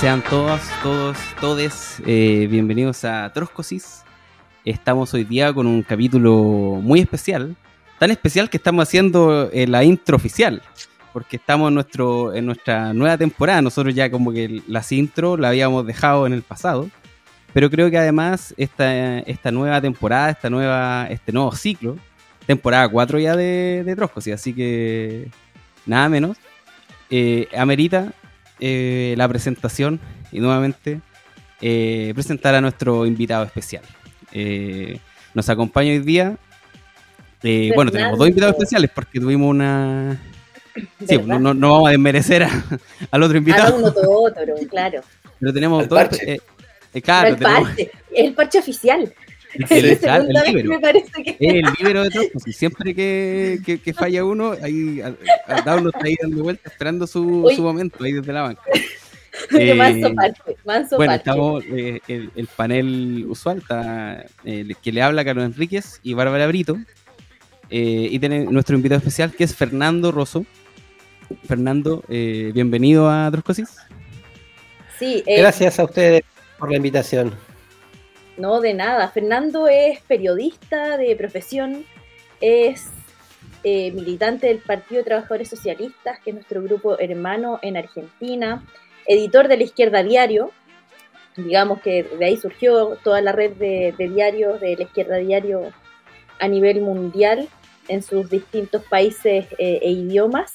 Sean todas, todos, todes eh, bienvenidos a Troscosis. Estamos hoy día con un capítulo muy especial, tan especial que estamos haciendo eh, la intro oficial, porque estamos en, nuestro, en nuestra nueva temporada. Nosotros ya como que las intro la habíamos dejado en el pasado, pero creo que además esta, esta nueva temporada, esta nueva, este nuevo ciclo, temporada 4 ya de, Troscosis, así que nada menos, eh, amerita eh, la presentación y nuevamente eh, presentar a nuestro invitado especial. Eh, nos acompaña hoy día. eh, bueno, tenemos dos invitados especiales porque tuvimos una. Sí, no, no vamos a desmerecer a- al otro A invitado, uno otro, claro. pero tenemos Al dos. parche. eh, claro, el tenemos parche, el parche oficial. El, Es el, el me parece que libro de Trojos, y siempre que, que- que falla uno, ahí a- a- Daulo está ahí dando vueltas esperando su, Uy. su momento ahí desde la banca. Eh, manso parche, manso Bueno, parche. estamos eh, el, el panel usual, está eh, que le habla Carlos Enríquez y Bárbara Brito. eh, y tiene nuestro invitado especial que es Fernando Rosso. Fernando, eh, bienvenido a Troscosis. Sí, eh, Gracias a ustedes por la invitación. No de nada. Fernando es periodista de profesión, es eh, militante del Partido de Trabajadores Socialistas, que es nuestro grupo hermano en Argentina, editor de la Izquierda Diario. Digamos que de ahí surgió toda la red de, de diarios de la Izquierda Diario a nivel mundial en sus distintos países eh, e idiomas.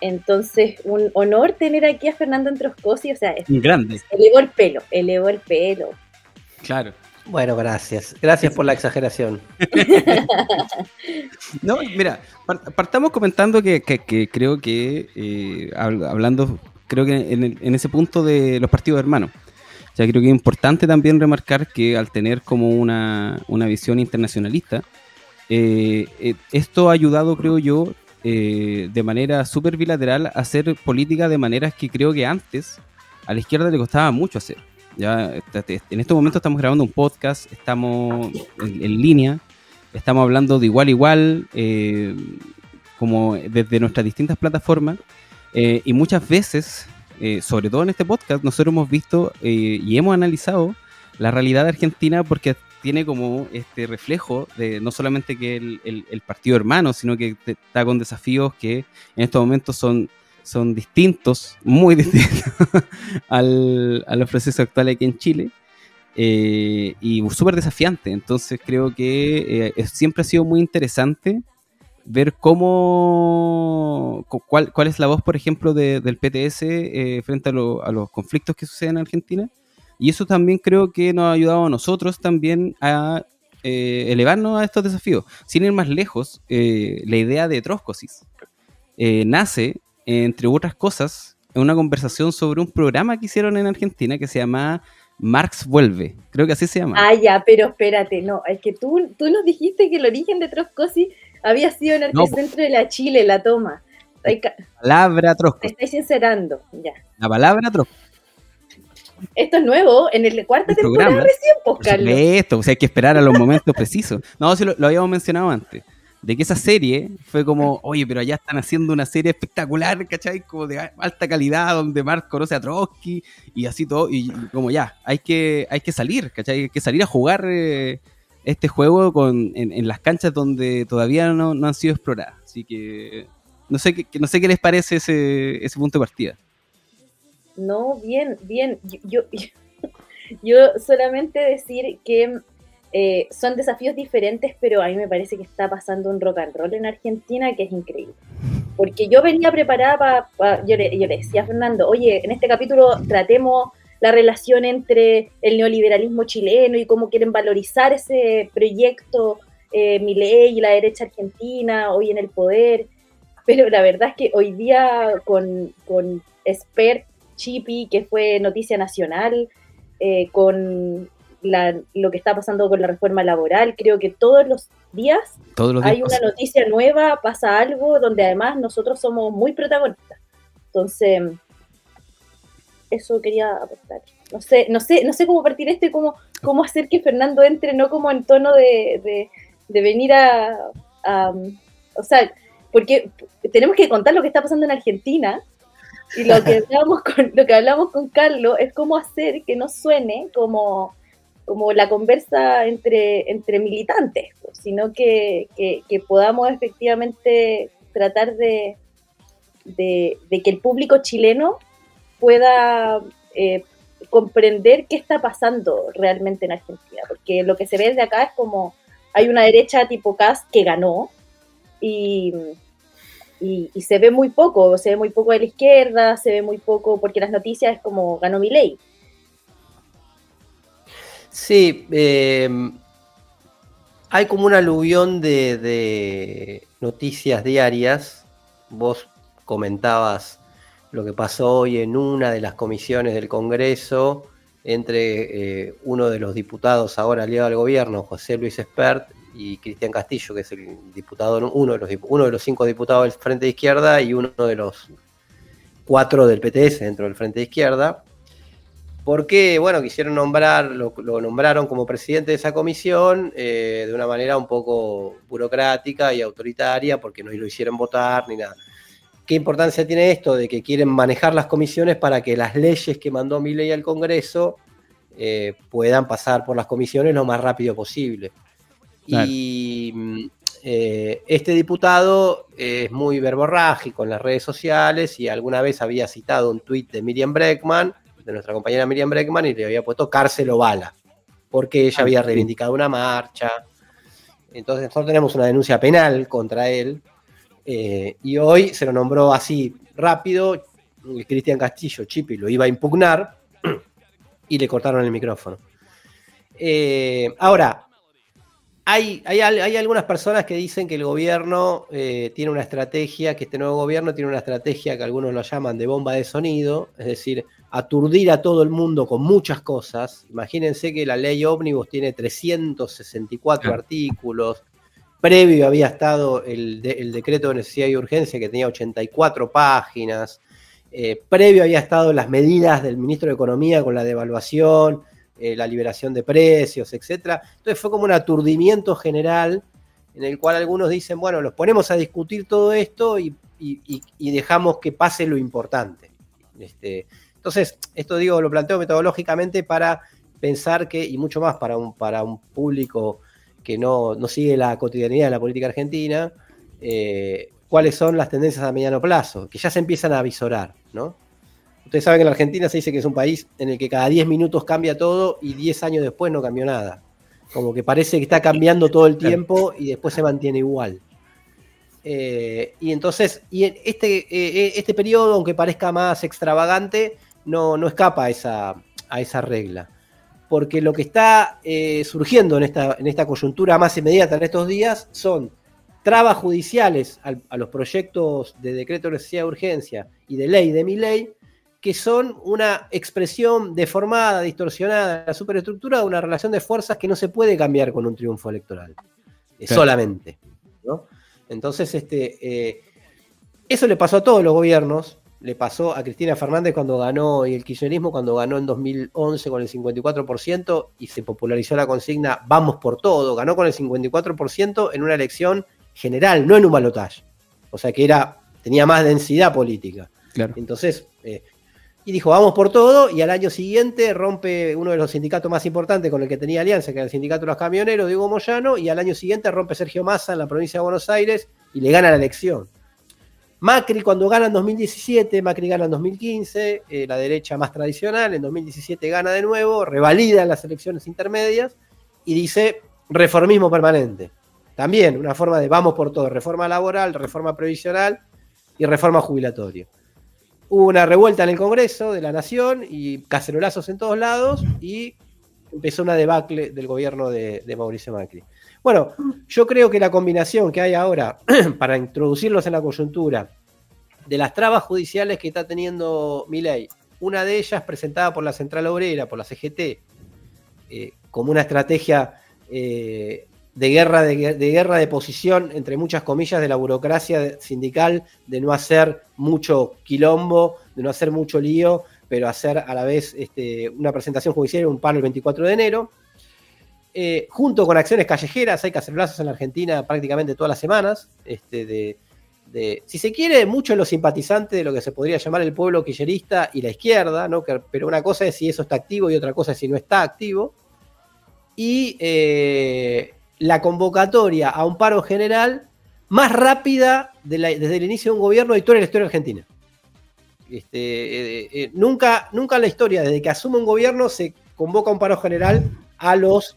Entonces, un honor tener aquí a Fernando Entroscosi, o sea, es- Grande, elevó el pelo, elevó el pelo. claro. Bueno, gracias. Gracias por la exageración. No, mira, par- partamos comentando que, que- que creo que, eh, habl- hablando, creo que en, el- en ese punto de los partidos hermanos, o sea, creo que es importante también remarcar que al tener como una, una visión internacionalista, eh, eh, esto ha ayudado, creo yo, eh, de manera súper bilateral a hacer política de maneras que creo que antes a la izquierda le costaba mucho hacer. Ya, este- en estos momentos estamos grabando un podcast, estamos en, línea, estamos hablando de igual a igual, eh, como desde nuestras distintas plataformas, eh, y muchas veces, eh, sobre todo en este podcast, nosotros hemos visto y hemos analizado la realidad de Argentina porque tiene como este reflejo de no solamente que el, partido hermano, sino que está con desafíos que en estos momentos son, son distintos, muy distintos al, a los procesos actuales aquí en Chile. eh, y súper desafiante. Entonces creo que eh, siempre ha sido muy interesante ver cómo cu- cuál, cuál es la voz, por ejemplo, de- del PTS eh, frente a, a los conflictos que suceden en Argentina. Y eso también creo que nos ha ayudado a nosotros también a eh, elevarnos a estos desafíos. Sin ir más lejos, la idea de Troscosis nace, entre otras cosas, en una conversación sobre un programa que hicieron en Argentina que se llama Marx Vuelve. Creo que así se llama. Ah, ya, pero espérate, no, es que tú, tú nos dijiste que el origen de Troscosi había sido en el No, centro de la Chile, la toma. Ca- palabra Trosco. Te estáis sincerando, ya. La palabra Trosco. Esto es nuevo, en el cuarta El temporada programa. recién, pues, Carlos. supuesto, o sea, hay que esperar a los momentos precisos. No, sí lo, lo habíamos mencionado antes. De que esa serie fue como, oye, pero allá están haciendo una serie espectacular, ¿cachai? Como de alta calidad, donde Marx conoce a Trotsky y así todo. Y, como ya, hay que, hay que salir, ¿cachai? Hay que salir a jugar eh, este juego con, en, las canchas donde todavía no, no han sido exploradas. Así que no sé, qué- no sé qué les parece ese, ese punto de partida. No, bien, bien. Yo, yo solamente decir que eh, son desafíos diferentes, pero a mí me parece que está pasando un rock and roll en Argentina que es increíble. Porque yo venía preparada para... yo, le, decía a Fernando, oye, en este capítulo tratemos la relación entre el neoliberalismo chileno y cómo quieren valorizar ese proyecto eh, Milei y la derecha argentina hoy en el poder. Pero la verdad es que hoy día con, con Expert Chipi, que fue noticia nacional, eh, con la, lo que está pasando con la reforma laboral, creo que todos los días Todos los días hay una noticia nueva, pasa algo donde además nosotros somos muy protagonistas. Entonces, eso quería aportar. No sé, no sé, no sé cómo partir esto y cómo, cómo hacer que Fernando entre, no como en tono de, de, de venir a, a, o sea, porque tenemos que contar lo que está pasando en Argentina, Y lo que hablamos con, lo que hablamos con Carlos es cómo hacer que no suene como, como la conversa entre, entre militantes, pues, sino que, podamos efectivamente tratar de, de, que el público chileno pueda eh, comprender qué está pasando realmente en Argentina, porque lo que se ve desde acá es como hay una derecha tipo Cast que ganó y, y, se ve muy poco, se ve muy poco de la izquierda, se ve muy poco, porque las noticias es como ganó mi ley. Sí, eh, hay como un aluvión de, de, noticias diarias. Vos comentabas lo que pasó hoy en una de las comisiones del Congreso entre eh, uno de los diputados ahora aliado al gobierno, José Luis Espert, y Cristian Castillo, que es el diputado, uno de los, uno de los cinco diputados del Frente de Izquierda y uno de los cuatro del PTS dentro del Frente de Izquierda, porque, bueno, quisieron nombrar, lo, nombraron como presidente de esa comisión eh, de una manera un poco burocrática y autoritaria, porque no lo hicieron votar ni nada. ¿Qué importancia tiene esto de que quieren manejar las comisiones para que las leyes que mandó mi ley al Congreso eh, puedan pasar por las comisiones lo más rápido posible? Y mm, eh, este diputado es muy verborrágico en las redes sociales y alguna vez había citado un tuit de Miriam Breckman, de nuestra compañera Miriam Breckman, y le había puesto cárcel o bala, porque ella había reivindicado una marcha. Entonces nosotros tenemos una denuncia penal contra él eh, y hoy se lo nombró así rápido, Cristian Castillo, Chipi, lo iba a impugnar y le cortaron el micrófono. Eh, ahora, hay, algunas personas que dicen que el gobierno eh, tiene una estrategia, que este nuevo gobierno tiene una estrategia que algunos lo llaman de bomba de sonido, es decir, aturdir a todo el mundo con muchas cosas. Imagínense que la ley ómnibus tiene 364 artículos, previo había estado el, decreto de necesidad y urgencia que tenía 84 páginas, eh, previo había estado las medidas del ministro de Economía con la devaluación, eh, la liberación de precios, etcétera. Entonces fue como un aturdimiento general en el cual algunos dicen, bueno, los ponemos a discutir todo esto y, dejamos que pase lo importante. Este, entonces, esto digo, lo planteo metodológicamente para pensar que, y mucho más para un, para un público que no, sigue la cotidianidad de la política argentina, eh, cuáles son las tendencias a mediano plazo, que ya se empiezan a visorar, ¿no? Ustedes saben que en la Argentina se dice que es un país en el que cada 10 minutos cambia todo y 10 años después no cambió nada. Como que parece que está cambiando todo el tiempo y después se mantiene igual. Eh, y entonces, y este, eh, este periodo, aunque parezca más extravagante, no, no escapa a esa, a esa regla. Porque lo que está surgiendo en esta, en esta coyuntura más inmediata en estos días son trabas judiciales a, los proyectos de decreto de necesidad de urgencia y de ley de mi ley que son una expresión deformada, distorsionada, la superestructura de una relación de fuerzas que no se puede cambiar con un triunfo electoral, eh, solamente. Entonces, este, eh, eso le pasó a todos los gobiernos, le pasó a Cristina Fernández cuando ganó y el kirchnerismo cuando ganó en 2011 con el 54% y se popularizó la consigna vamos por todo, ganó con el 54% en una elección general, no en un balotaje. O sea que era, tenía más densidad política. Entonces, eh, y dijo, vamos por todo, y al año siguiente rompe uno de los sindicatos más importantes con el que tenía alianza, que era el sindicato de los camioneros, Diego Moyano, y al año siguiente rompe Sergio Massa en la provincia de Buenos Aires y le gana la elección. Macri cuando gana en 2017, Macri gana en 2015, eh, la derecha más tradicional, en 2017 gana de nuevo, revalida en las elecciones intermedias y dice reformismo permanente. También una forma de vamos por todo, reforma laboral, reforma previsional y reforma jubilatoria hubo una revuelta en el Congreso de la Nación y cacerolazos en todos lados y empezó una debacle del gobierno de, Mauricio Macri. Bueno, yo creo que la combinación que hay ahora para introducirlos en la coyuntura de las trabas judiciales que está teniendo Milei, una de ellas presentada por la Central Obrera, por la CGT, eh, como una estrategia eh, de guerra de, guerra de posición, entre muchas comillas, de la burocracia sindical, de no hacer mucho quilombo, de no hacer mucho lío, pero hacer a la vez este, una presentación judicial en un paro el 24 de enero. Eh, junto con acciones callejeras, hay cacerolazos en la Argentina prácticamente todas las semanas, este, de, si se quiere, muchos de los simpatizantes de lo que se podría llamar el pueblo quillerista y la izquierda, ¿no? pero una cosa es si eso está activo y otra cosa es si no está activo. Y eh, la convocatoria a un paro general más rápida desde el inicio de un gobierno de de la historia argentina. Este, eh, nunca, nunca en la historia, desde que asume un gobierno, se convoca un paro general a los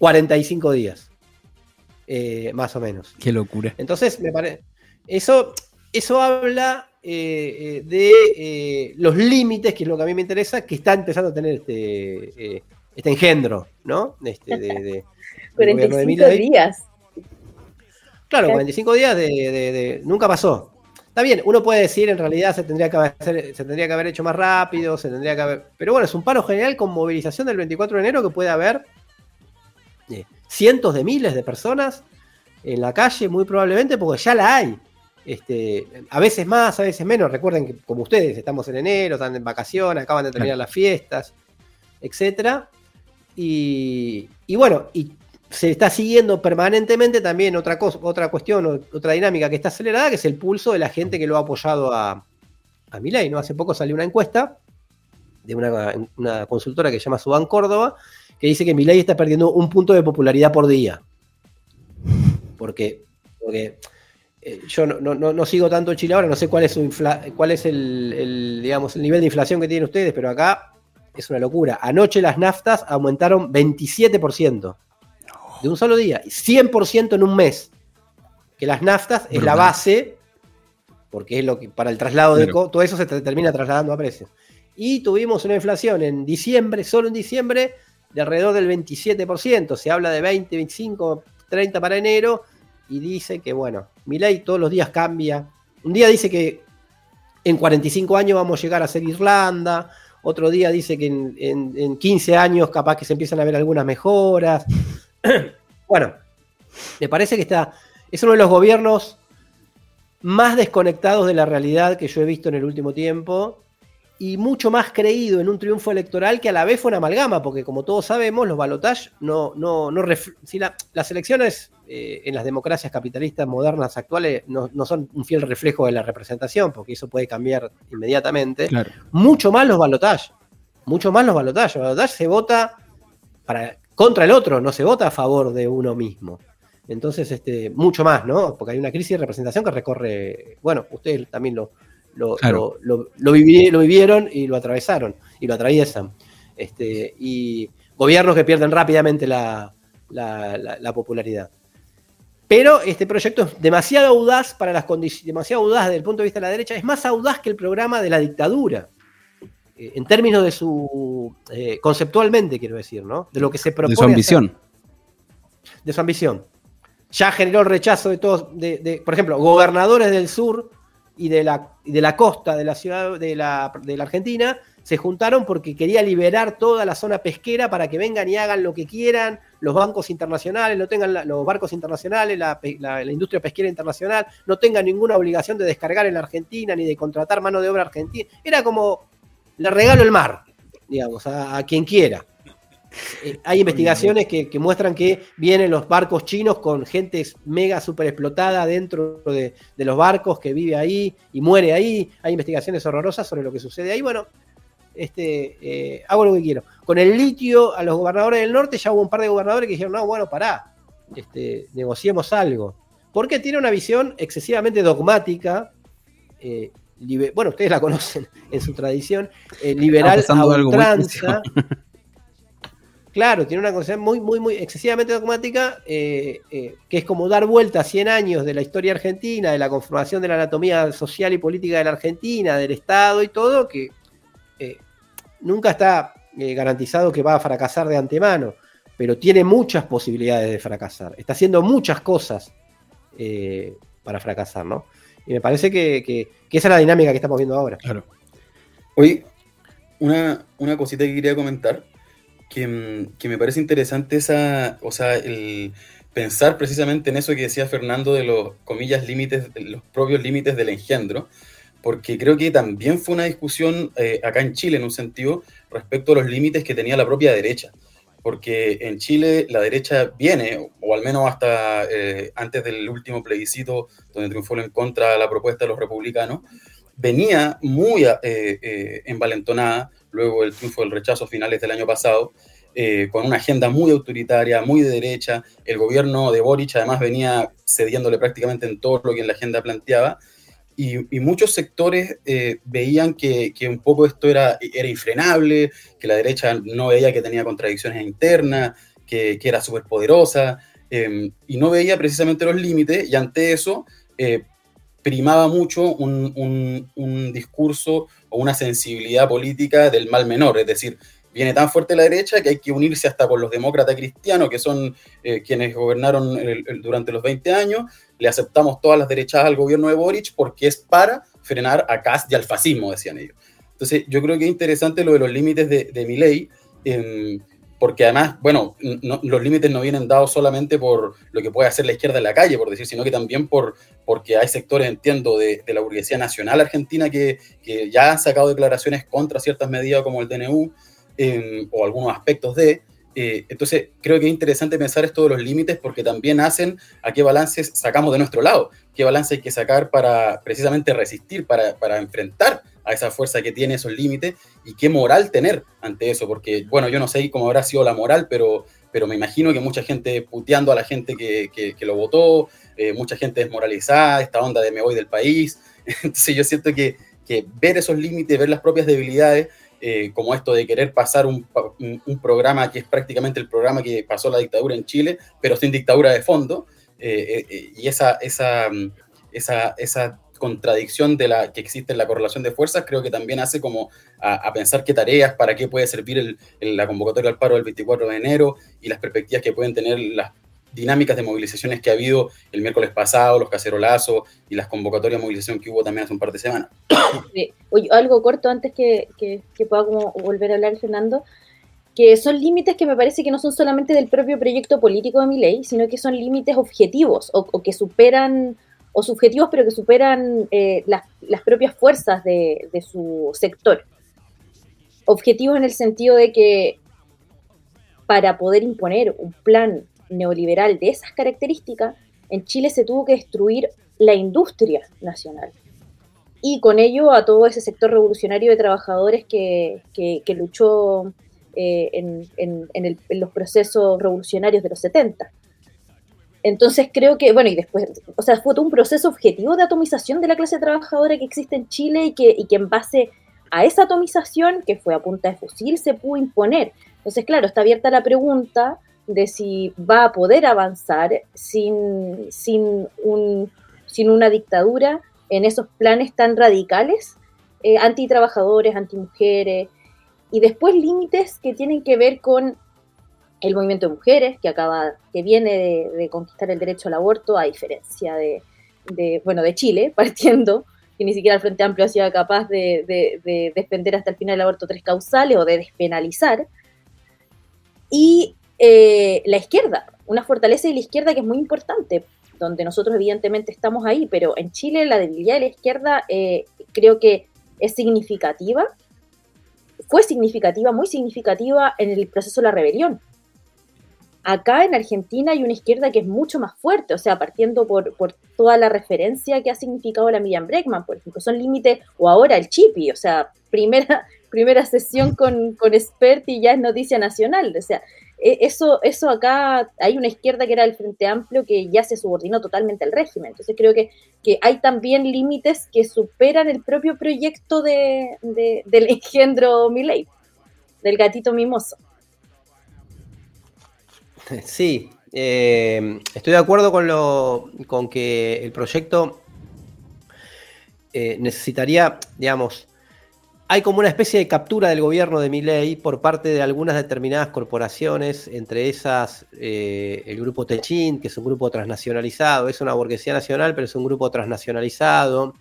45 días. más o menos. Qué locura. Entonces, me parece. Eso, eso habla eh, eh, de eh, los límites, que es lo que a mí me interesa, que está empezando a tener este, este engendro, ¿no? Este, de, 45 días. Claro, 45 días de, nunca pasó. Está bien, uno puede decir en realidad se tendría que haber, se tendría que haber hecho más rápido, se tendría que haber. Pero bueno, es un paro general con movilización del 24 de enero que puede haber cientos de miles de personas en la calle, muy probablemente, porque ya la hay. Este, a veces más, a veces menos. Recuerden que, como ustedes, estamos en enero, están en vacaciones, acaban de terminar las fiestas, etc. Y, bueno, y se está siguiendo permanentemente también otra cosa, otra cuestión, otra dinámica que está acelerada, que es el pulso de la gente que lo ha apoyado a, a Milei. ¿no? Hace poco salió una encuesta de una, consultora que se llama Suban Córdoba, que dice que Milei está perdiendo un punto de popularidad por día. Porque, porque eh, yo no, sigo tanto Chile ahora, no sé cuál es, su cuál es el, digamos, el nivel de inflación que tienen ustedes, pero acá es una locura. Anoche las naftas aumentaron 27% de un solo día, 100% en un mes. Que las naftas es la base, porque es lo que para el traslado de todo eso se termina trasladando a precios. Y tuvimos una inflación en diciembre, solo en diciembre, de alrededor del 27%. Se habla de 20, 25, 30 para enero y dice que, bueno, ley todos los días cambia. Un día dice que en 45 años vamos a llegar a ser Irlanda, otro día dice que en, 15 años capaz que se empiezan a ver algunas mejoras. bueno, me parece que está, es uno de los gobiernos más desconectados de la realidad que yo he visto en el último tiempo y mucho más creído en un triunfo electoral que a la vez fue una amalgama, porque como todos sabemos, los balotajes no, no, no si las elecciones eh, en las democracias capitalistas modernas actuales no, son un fiel reflejo de la representación, porque eso puede cambiar inmediatamente. Mucho más los balotajes, mucho más los balotajes. Los balotajes se vota para, contra el otro, no se vota a favor de uno mismo. Entonces, este, mucho más, ¿no? Porque hay una crisis de representación que recorre, bueno, ustedes también lo, lo, lo, vivieron y lo atravesaron y lo atraviesan. Este, y gobiernos que pierden rápidamente la, popularidad. Pero este proyecto es demasiado audaz para las condiciones, demasiado audaz desde el punto de vista de la derecha, es más audaz que el programa de la dictadura. Eh, en términos de su. Eh, conceptualmente, quiero decir, ¿no? De lo que se propone. De su ambición. De su ambición. Ya generó el rechazo de todos, por ejemplo, gobernadores del sur y de la, de la costa de la ciudad de la, de la Argentina se juntaron porque quería liberar toda la zona pesquera para que vengan y hagan lo que quieran, los bancos internacionales, no tengan los barcos internacionales, la, industria pesquera internacional, no tengan ninguna obligación de descargar en la Argentina ni de contratar mano de obra argentina. Era como le regalo el mar, digamos, a quien quiera. Eh, hay investigaciones que, muestran que vienen los barcos chinos con gente mega super explotada dentro de, los barcos que vive ahí y muere ahí. Hay investigaciones horrorosas sobre lo que sucede ahí. Bueno, este, eh, hago lo que quiero. Con el litio, a los gobernadores del norte ya hubo un par de gobernadores que dijeron, no, bueno, pará, este, negociemos algo. Porque tiene una visión excesivamente dogmática. Eh, bueno, ustedes la conocen en su tradición, liberal a ultranza. Claro, tiene una concepción muy, muy, muy excesivamente dogmática, eh, eh, que es como dar vuelta a 100 años de la historia argentina, de la conformación de la anatomía social y política de la Argentina, del Estado y todo, que eh, nunca está garantizado que va a fracasar de antemano, pero tiene muchas posibilidades de fracasar. Está haciendo muchas cosas para fracasar, ¿no? Y me parece que, esa es la dinámica que estamos viendo ahora. Claro. Hoy, una, una cosita que quería comentar que, me parece interesante esa, o sea, el pensar precisamente en eso que decía Fernando de los, comillas, límites, los propios límites del engendro, porque creo que también fue una discusión eh, acá en Chile, en un sentido, respecto a los límites que tenía la propia derecha. porque en Chile la derecha viene, o al menos hasta eh, antes del último plebiscito donde triunfó en contra la propuesta de los republicanos, venía muy eh, eh, envalentonada luego del triunfo del rechazo finales del año pasado, con una agenda muy autoritaria, muy de derecha. El gobierno de Boric además venía cediéndole prácticamente en todo lo que en la agenda planteaba y, muchos sectores eh, veían que, un poco esto era, era infrenable, que la derecha no veía que tenía contradicciones internas, que, era súper poderosa, em, y no veía precisamente los límites, y ante eso eh, primaba mucho un, un, discurso o una sensibilidad política del mal menor, es decir, viene tan fuerte la derecha que hay que unirse hasta con los demócratas cristianos, que son eh, quienes gobernaron durante los 20 años, le aceptamos todas las derechas al gobierno de Boric porque es para frenar a Cast y al fascismo, decían ellos. Entonces, yo creo que es interesante lo de los límites de, mi ley, em, porque además, bueno, los límites no vienen dados solamente por lo que puede hacer la izquierda en la calle, por decir, sino que también por, porque hay sectores, entiendo, de, la burguesía nacional argentina que, ya han sacado declaraciones contra ciertas medidas como el DNU em, o algunos aspectos de, eh, entonces, creo que es interesante pensar esto de los límites porque también hacen a qué balances sacamos de nuestro lado, qué balance hay que sacar para precisamente resistir, para, para enfrentar a esa fuerza que tiene esos límites y qué moral tener ante eso, porque, bueno, yo no sé cómo habrá sido la moral, pero, pero me imagino que mucha gente puteando a la gente que, que, lo votó, eh, mucha gente desmoralizada, esta onda de me voy del país. Entonces, yo siento que, que ver esos límites, ver las propias debilidades, eh, como esto de querer pasar un, programa que es prácticamente el programa que pasó la dictadura en Chile, pero sin dictadura de fondo, eh, eh, y esa, esa, esa, esa, contradicción de la que existe en la correlación de fuerzas, creo que también hace como a, pensar qué tareas, para qué puede servir la convocatoria al paro del 24 de enero y las perspectivas que pueden tener las dinámicas de movilizaciones que ha habido el miércoles pasado, los cacerolazos y las convocatorias de movilización que hubo también hace un par de semanas. Oye, algo corto antes que, que, pueda como volver a hablar Fernando, que son límites que me parece que no son solamente del propio proyecto político de mi ley, sino que son límites objetivos o, que superan, o subjetivos, pero que superan eh, las, las, propias fuerzas de, de su sector. Objetivos en el sentido de que para poder imponer un plan neoliberal de esas características, en Chile se tuvo que destruir la industria nacional. Y con ello a todo ese sector revolucionario de trabajadores que, luchó eh, en, los procesos revolucionarios de los 70. Entonces creo que, bueno, y después, o sea, fue todo un proceso objetivo de atomización de la clase trabajadora que existe en Chile y que, y que en base a esa atomización, que fue a punta de fusil, se pudo imponer. Entonces, claro, está abierta la pregunta de si va a poder avanzar sin, sin, un, sin una dictadura en esos planes tan radicales, eh, antitrabajadores, antimujeres, y después límites que tienen que ver con el movimiento de mujeres, que acaba, que viene de, conquistar el derecho al aborto, a diferencia de, bueno, de Chile, partiendo, que ni siquiera el Frente Amplio ha sido capaz de, de defender hasta el final el aborto tres causales o de despenalizar. Y eh, la izquierda, una fortaleza de la izquierda que es muy importante, donde nosotros evidentemente estamos ahí, pero en Chile la debilidad de la izquierda eh, creo que es significativa, fue significativa, muy significativa en el proceso de la rebelión. Acá en Argentina hay una izquierda que es mucho más fuerte, o sea, partiendo por, toda la referencia que ha significado la Miriam Breckman, por ejemplo, son límites, o ahora el Chipi, o sea, primera, primera sesión con, con Spert y ya es noticia nacional, o sea, eso, eso acá, hay una izquierda que era el Frente Amplio que ya se subordinó totalmente al régimen. Entonces creo que, que hay también límites que superan el propio proyecto de, del engendro Milei, del gatito mimoso. Sí, eh, estoy de acuerdo con, lo, con que el proyecto eh, necesitaría, digamos, hay como una especie de captura del gobierno de Milei por parte de algunas determinadas corporaciones, entre esas eh, el grupo Techin, que es un grupo transnacionalizado, es una burguesía nacional, pero es un grupo transnacionalizado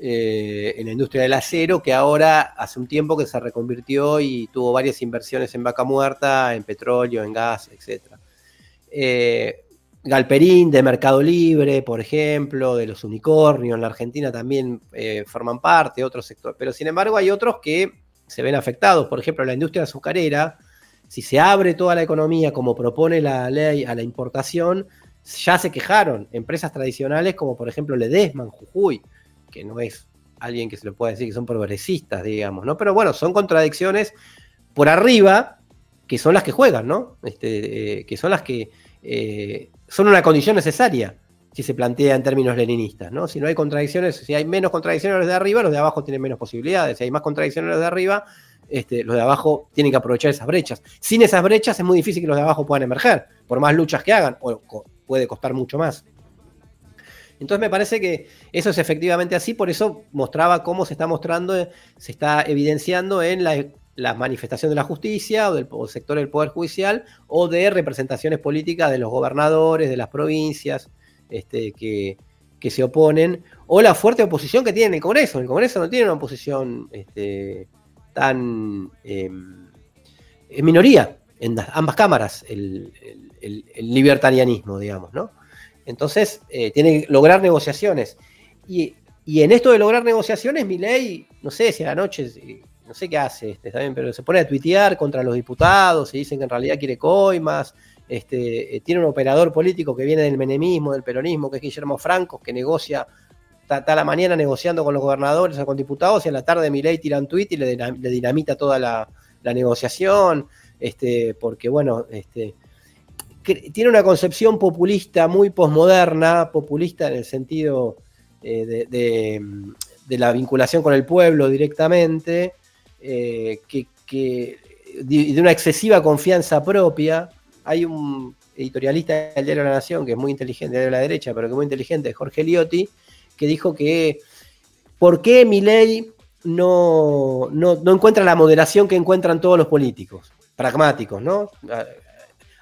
eh, en la industria del acero, que ahora hace un tiempo que se reconvirtió y tuvo varias inversiones en vaca muerta, en petróleo, en gas, etc. Galperín de Mercado Libre, por ejemplo, de los unicornios en la Argentina también eh, forman parte, otros sectores. Pero sin embargo hay otros que se ven afectados. Por ejemplo, la industria azucarera si se abre toda la economía como propone la ley a la importación, ya se quejaron empresas tradicionales como por ejemplo Ledesma Jujuy, que no es alguien que se le pueda decir que son progresistas, digamos, ¿no? Pero bueno, son contradicciones por arriba que son las que juegan, ¿no? Este, eh, que son las que eh, son una condición necesaria si se plantea en términos leninistas, ¿no? Si no hay contradicciones, si hay menos contradicciones los de arriba, los de abajo tienen menos posibilidades. Si hay más contradicciones los de arriba, este, los de abajo tienen que aprovechar esas brechas. Sin esas brechas es muy difícil que los de abajo puedan emerger, por más luchas que hagan, o puede costar mucho más. Entonces me parece que eso es efectivamente así, por eso mostraba cómo se está mostrando, se está evidenciando en la, manifestación de la justicia o del sector del Poder Judicial o de representaciones políticas de los gobernadores, de las provincias este, que, se oponen, o la fuerte oposición que tiene el Congreso. El Congreso no tiene una oposición este, tan em, en minoría en ambas cámaras, el, libertarianismo, digamos, ¿no? Entonces, eh, tiene que lograr negociaciones. Y, en esto de lograr negociaciones, mi ley, no sé si a la no sé qué hace, este, pero se pone a tuitear contra los diputados y dicen que en realidad quiere coimas. Este, eh, tiene un operador político que viene del menemismo, del peronismo, que es Guillermo Franco, que negocia, está, la mañana negociando con los gobernadores o con diputados y a la tarde mi ley tira un tuit y le, dinamita toda la, negociación. Este, porque bueno, este, tiene una concepción populista muy posmoderna, populista en el sentido eh, de, la vinculación con el pueblo directamente, eh, que, de una excesiva confianza propia. Hay un editorialista del diario de la Nación que es muy inteligente, de la derecha, pero que es muy inteligente, Jorge Liotti, que dijo que ¿por qué mi ley no, no, no encuentra la moderación que encuentran todos los políticos? Pragmáticos, ¿no?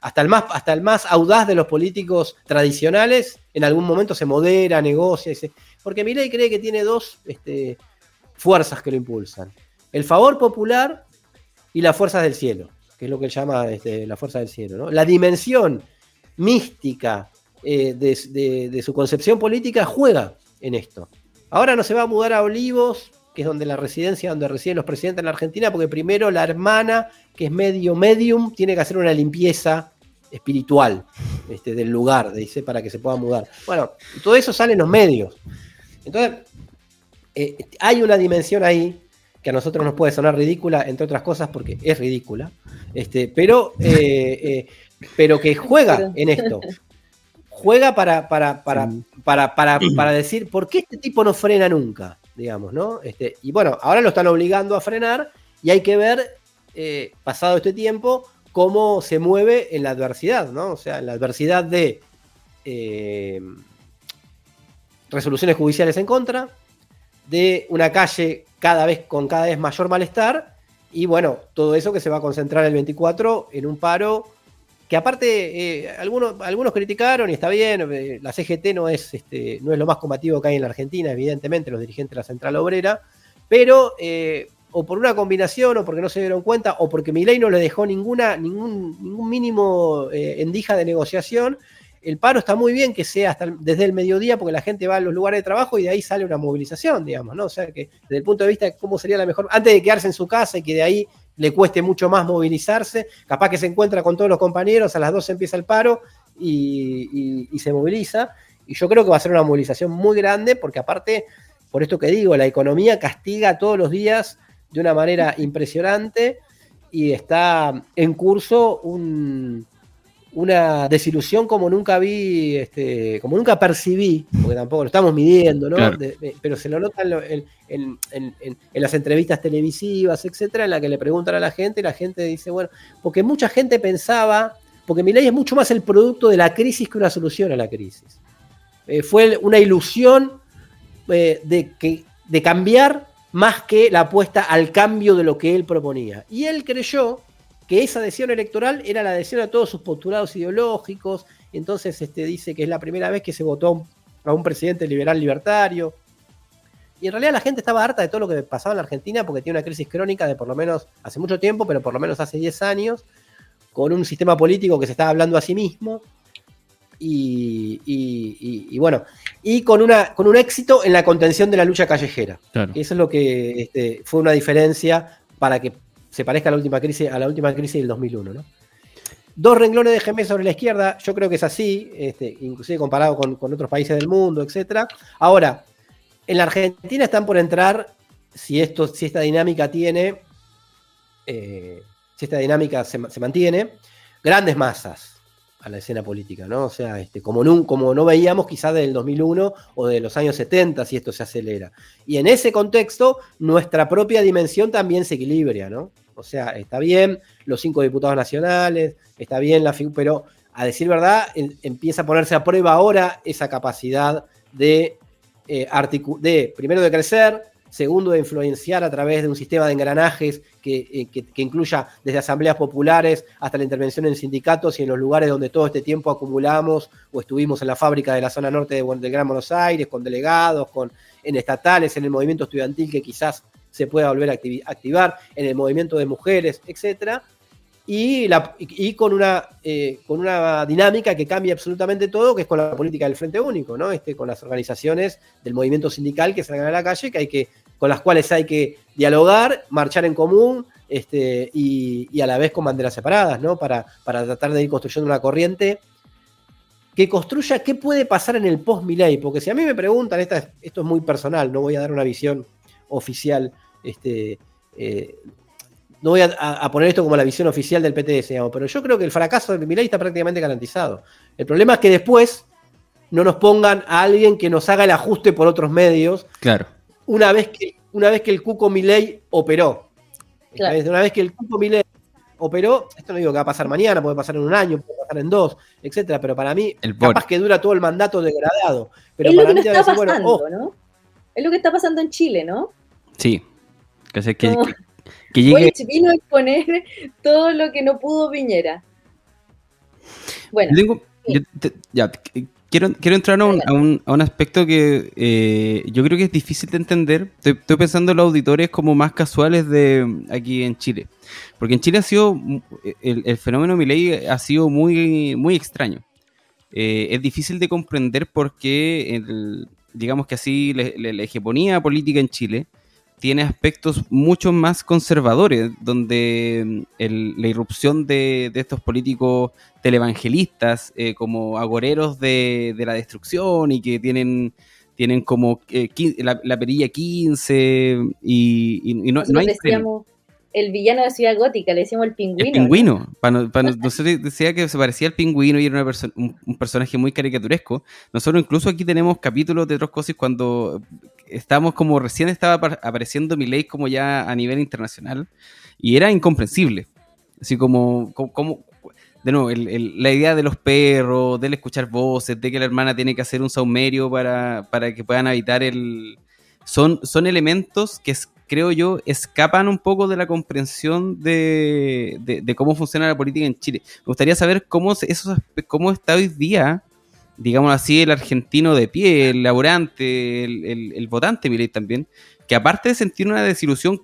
hasta el, más, hasta el más audaz de los políticos tradicionales, en algún momento se modera, negocia, porque Milei cree que tiene dos este, fuerzas que lo impulsan. El favor popular y las fuerzas del cielo, que es lo que él llama este, la fuerza del cielo. La dimensión mística eh, de, su concepción política juega en esto. Ahora no se va a mudar a Olivos, que es donde la residencia, donde residen los presidentes en la Argentina, porque primero la hermana, que es medio medium, tiene que hacer una limpieza espiritual este, del lugar, dice, para que se pueda mudar. Bueno, todo eso sale en los medios. Entonces, eh, hay una dimensión ahí que a nosotros nos puede sonar ridícula, entre otras cosas, porque es ridícula, este, pero, eh, eh, pero que juega en esto. Juega para, para, para, para, para, decir, ¿por qué este tipo no frena nunca? Digamos, ¿no? Este, y bueno, ahora lo están obligando a frenar y hay que ver, pasado este tiempo, cómo se mueve en la adversidad, ¿no? O sea, en la adversidad de eh, resoluciones judiciales en contra, de una calle cada vez con cada vez mayor malestar, y bueno, todo eso que se va a concentrar el 24 en un paro que aparte eh, algunos, algunos criticaron y está bien, eh, la CGT no es, este, no es lo más combativo que hay en la Argentina, evidentemente, los dirigentes de la Central Obrera, pero o por una combinación, o porque no se dieron cuenta, o porque Milei no le dejó ninguna, ningún, ningún mínimo eh, endija de negociación. El paro está muy bien que sea hasta desde el mediodía, porque la gente va a los lugares de trabajo y de ahí sale una movilización, digamos, ¿no? O sea que desde el punto de vista de cómo sería la mejor, antes de quedarse en su casa y que de ahí le cueste mucho más movilizarse, capaz que se encuentra con todos los compañeros, a las 12 empieza el paro y, y se moviliza. Y yo creo que va a ser una movilización muy grande, porque aparte, por esto que digo, la economía castiga todos los días de una manera impresionante y está en curso una desilusión como nunca vi, este, como nunca percibí, porque tampoco lo estamos midiendo, ¿no? pero se lo nota en, las entrevistas televisivas, etcétera, en la que le preguntan a la gente y la gente dice, bueno, porque mucha gente pensaba, porque mi ley es mucho más el producto de la crisis que una solución a la crisis. Eh, fue una ilusión eh, de, que, de cambiar más que la apuesta al cambio de lo que él proponía. Y él creyó que esa adhesión electoral era la adhesión a todos sus postulados ideológicos, entonces este, dice que es la primera vez que se votó a un presidente liberal libertario. Y en realidad la gente estaba harta de todo lo que pasaba en la Argentina porque tiene una crisis crónica de por lo menos hace mucho tiempo, pero por lo menos hace 10 años, con un sistema político que se estaba hablando a sí mismo, y, bueno, y con, una, con un éxito en la contención de la lucha callejera. eso es lo que este, fue una diferencia para que se parezca a la última crisis, a la última crisis del 2001, ¿no? Dos renglones de GM sobre la izquierda, yo creo que es así, este, inclusive comparado con, otros países del mundo, etc. Ahora, en la Argentina están por entrar, si, esto, si esta dinámica tiene, eh, si esta dinámica se, mantiene, grandes masas a la escena política, ¿no? O sea, este, como, no, como no veíamos quizás del 2001 o de los años 70 si esto se acelera. Y en ese contexto, nuestra propia dimensión también se equilibra, ¿no? O sea, está bien los cinco diputados nacionales, está bien la figura, pero a decir verdad, empieza a ponerse a prueba ahora esa capacidad de, eh, de primero de crecer, segundo de influenciar a través de un sistema de engranajes eh, que, incluya desde asambleas populares hasta la intervención en sindicatos y en los lugares donde todo este tiempo acumulamos o estuvimos en la fábrica de la zona norte de, del Gran Buenos Aires, con delegados, con en estatales, en el movimiento estudiantil que quizás se pueda volver a activar en el movimiento de mujeres, etcétera, y, con, una, eh, con una dinámica que cambia absolutamente todo, que es con la política del Frente Único, ¿no? Este, con las organizaciones del movimiento sindical que salgan a la calle, que hay que, con las cuales hay que dialogar, marchar en común, este, y, a la vez con banderas separadas, ¿no? Para, para tratar de ir construyendo una corriente que construya qué puede pasar en el post-Miley, porque si a mí me preguntan, esto es muy personal, no voy a dar una visión oficial. Este, eh, no voy a, poner esto como la visión oficial del PTS, pero yo creo que el fracaso de Milei está prácticamente garantizado. El problema es que después no nos pongan a alguien que nos haga el ajuste por otros medios. Claro. Una vez que, una vez que el Cuco Milei operó. Una vez que el Cuco Milei operó, esto no digo que va a pasar mañana, puede pasar en un año, puede pasar en dos, etcétera, pero para mí, capaz que dura todo el mandato degradado. Pero es lo que mí está pasando, ¿no? Es lo que está pasando en Chile, ¿no? Sí. Que, que, que, que llegue... vino a exponer todo lo que no pudo Piñera. Bueno. ya, quiero, quiero entrar a un, a un, a un aspecto que eh, yo creo que es difícil de entender. Estoy, pensando en los auditores como más casuales de aquí en Chile. Porque en Chile ha sido, el, el fenómeno Milei ha sido muy, muy extraño. Eh, es difícil de comprender por qué, el, digamos que así, la hegemonía política en Chile tiene aspectos mucho más conservadores, donde mm, la irrupción de, estos políticos televangelistas eh, como agoreros de, la destrucción y que tienen, tienen como eh, la, perilla 15 y, no, no hay el villano de Ciudad Gótica, le decíamos el pingüino. El pingüino. Para, nosotros decía que se parecía al pingüino y era una un, personaje muy caricaturesco. Nosotros incluso aquí tenemos capítulos de otras cosas cuando estábamos como recién estaba apareciendo mi ley como ya a nivel internacional y era incomprensible. Así como, como, de nuevo, la idea de los perros, del escuchar voces, de que la hermana tiene que hacer un saumerio para, para que puedan habitar el... Son, son elementos que, creo yo, escapan un poco de la comprensión de, cómo funciona la política en Chile. Me gustaría saber cómo, esos, cómo está hoy día, digamos así, el argentino de pie, el laborante, el, votante, Milei también, que aparte de sentir una desilusión,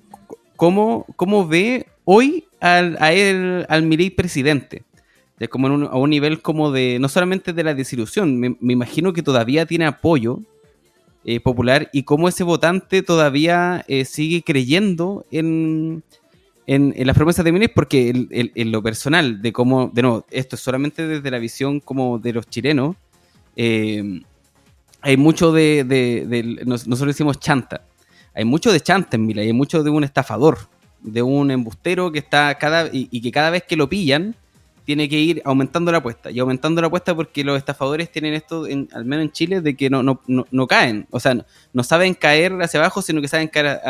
¿cómo, cómo ve hoy al, a él, al Milei presidente? De como a un nivel como de, no solamente de la desilusión, me, me imagino que todavía tiene apoyo eh, popular y cómo ese votante todavía eh, sigue creyendo en, en, las promesas de Miles, porque en lo personal, de cómo, de nuevo, esto es solamente desde la visión como de los chilenos, eh, hay mucho de, nosotros decimos chanta, hay mucho de chanta en Milei, hay mucho de un estafador, de un embustero que está cada, y que cada vez que lo pillan, tiene que ir aumentando la apuesta y aumentando la apuesta porque los estafadores tienen esto, al menos en Chile, de que no, no, no, caen, o sea, no, saben caer hacia abajo, sino que saben caer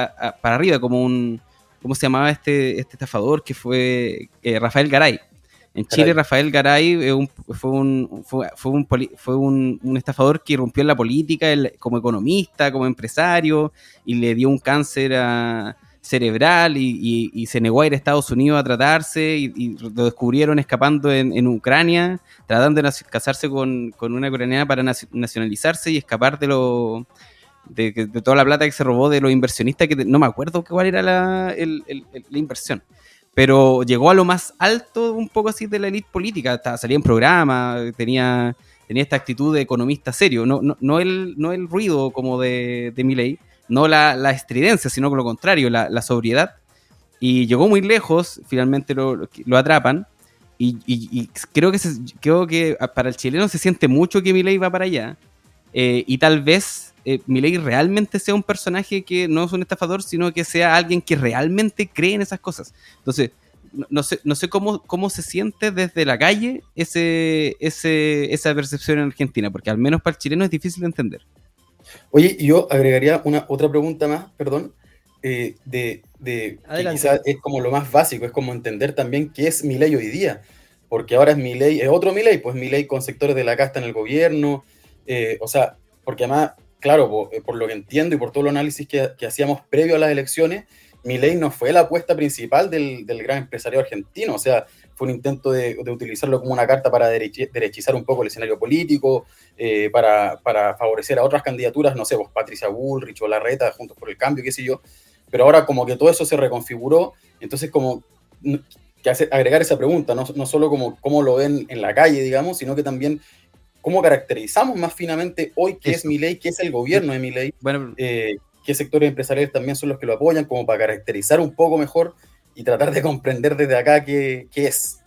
para arriba, como un, ¿cómo se llamaba este, este estafador? Que fue eh, Rafael Garay. En Chile, Rafael Garay fue, un, fue, un, fue un, un, estafador que irrumpió en la política como economista, como empresario, y le dio un cáncer a, cerebral y, se negó a ir a Estados Unidos a tratarse y, lo descubrieron escapando en, Ucrania, tratando de casarse con, una ucraniana para nacionalizarse y escapar de lo de, toda la plata que se robó de los inversionistas, que no me acuerdo cuál era la, inversión. Pero llegó a lo más alto un poco así de la élite política, salía en programa, tenía, tenía esta actitud de economista serio, no, no, no, el, no el ruido como de, de Milley, no la, estridencia, sino con lo contrario, la, sobriedad. y llegó muy lejos, finalmente lo, lo atrapan. Y, y- y creo, que se- creo que para el chileno se siente mucho que Milei va para allá. Eh, y tal vez eh, Milei realmente sea un personaje que no es un estafador, sino que sea alguien que realmente cree en esas cosas. Entonces, no, no sé, no sé cómo, cómo se siente desde la calle ese, ese, esa percepción en Argentina, porque al menos para el chileno es difícil de entender. Oye, yo agregaría una otra pregunta más, perdón, eh, de, de que quizás es como lo más básico, es como entender también qué es mi ley hoy día, porque ahora es mi ley, es otro mi ley, pues mi ley con sectores de la casta en el gobierno, eh, o sea, porque además, claro, eh, por, lo que entiendo y por todo el análisis que, hacíamos previo a las elecciones, mi ley no fue la apuesta principal del, gran empresario argentino, o sea, fue un intento de, utilizarlo como una carta para derechi- derechizar un poco el escenario político, eh, para, favorecer a otras candidaturas, no sé, pues Patricia Bullrich o Larreta, Juntos por el Cambio, qué sé yo, pero ahora como que todo eso se reconfiguró, entonces como que hace, agregar esa pregunta, no, no solo como cómo lo ven en la calle, digamos, sino que también cómo caracterizamos más finamente hoy qué es mi ley, qué es el gobierno de mi ley, Bueno, eh, qué sectores empresariales también son los que lo apoyan, como para caracterizar un poco mejor y tratar de comprender desde acá qué, qué es.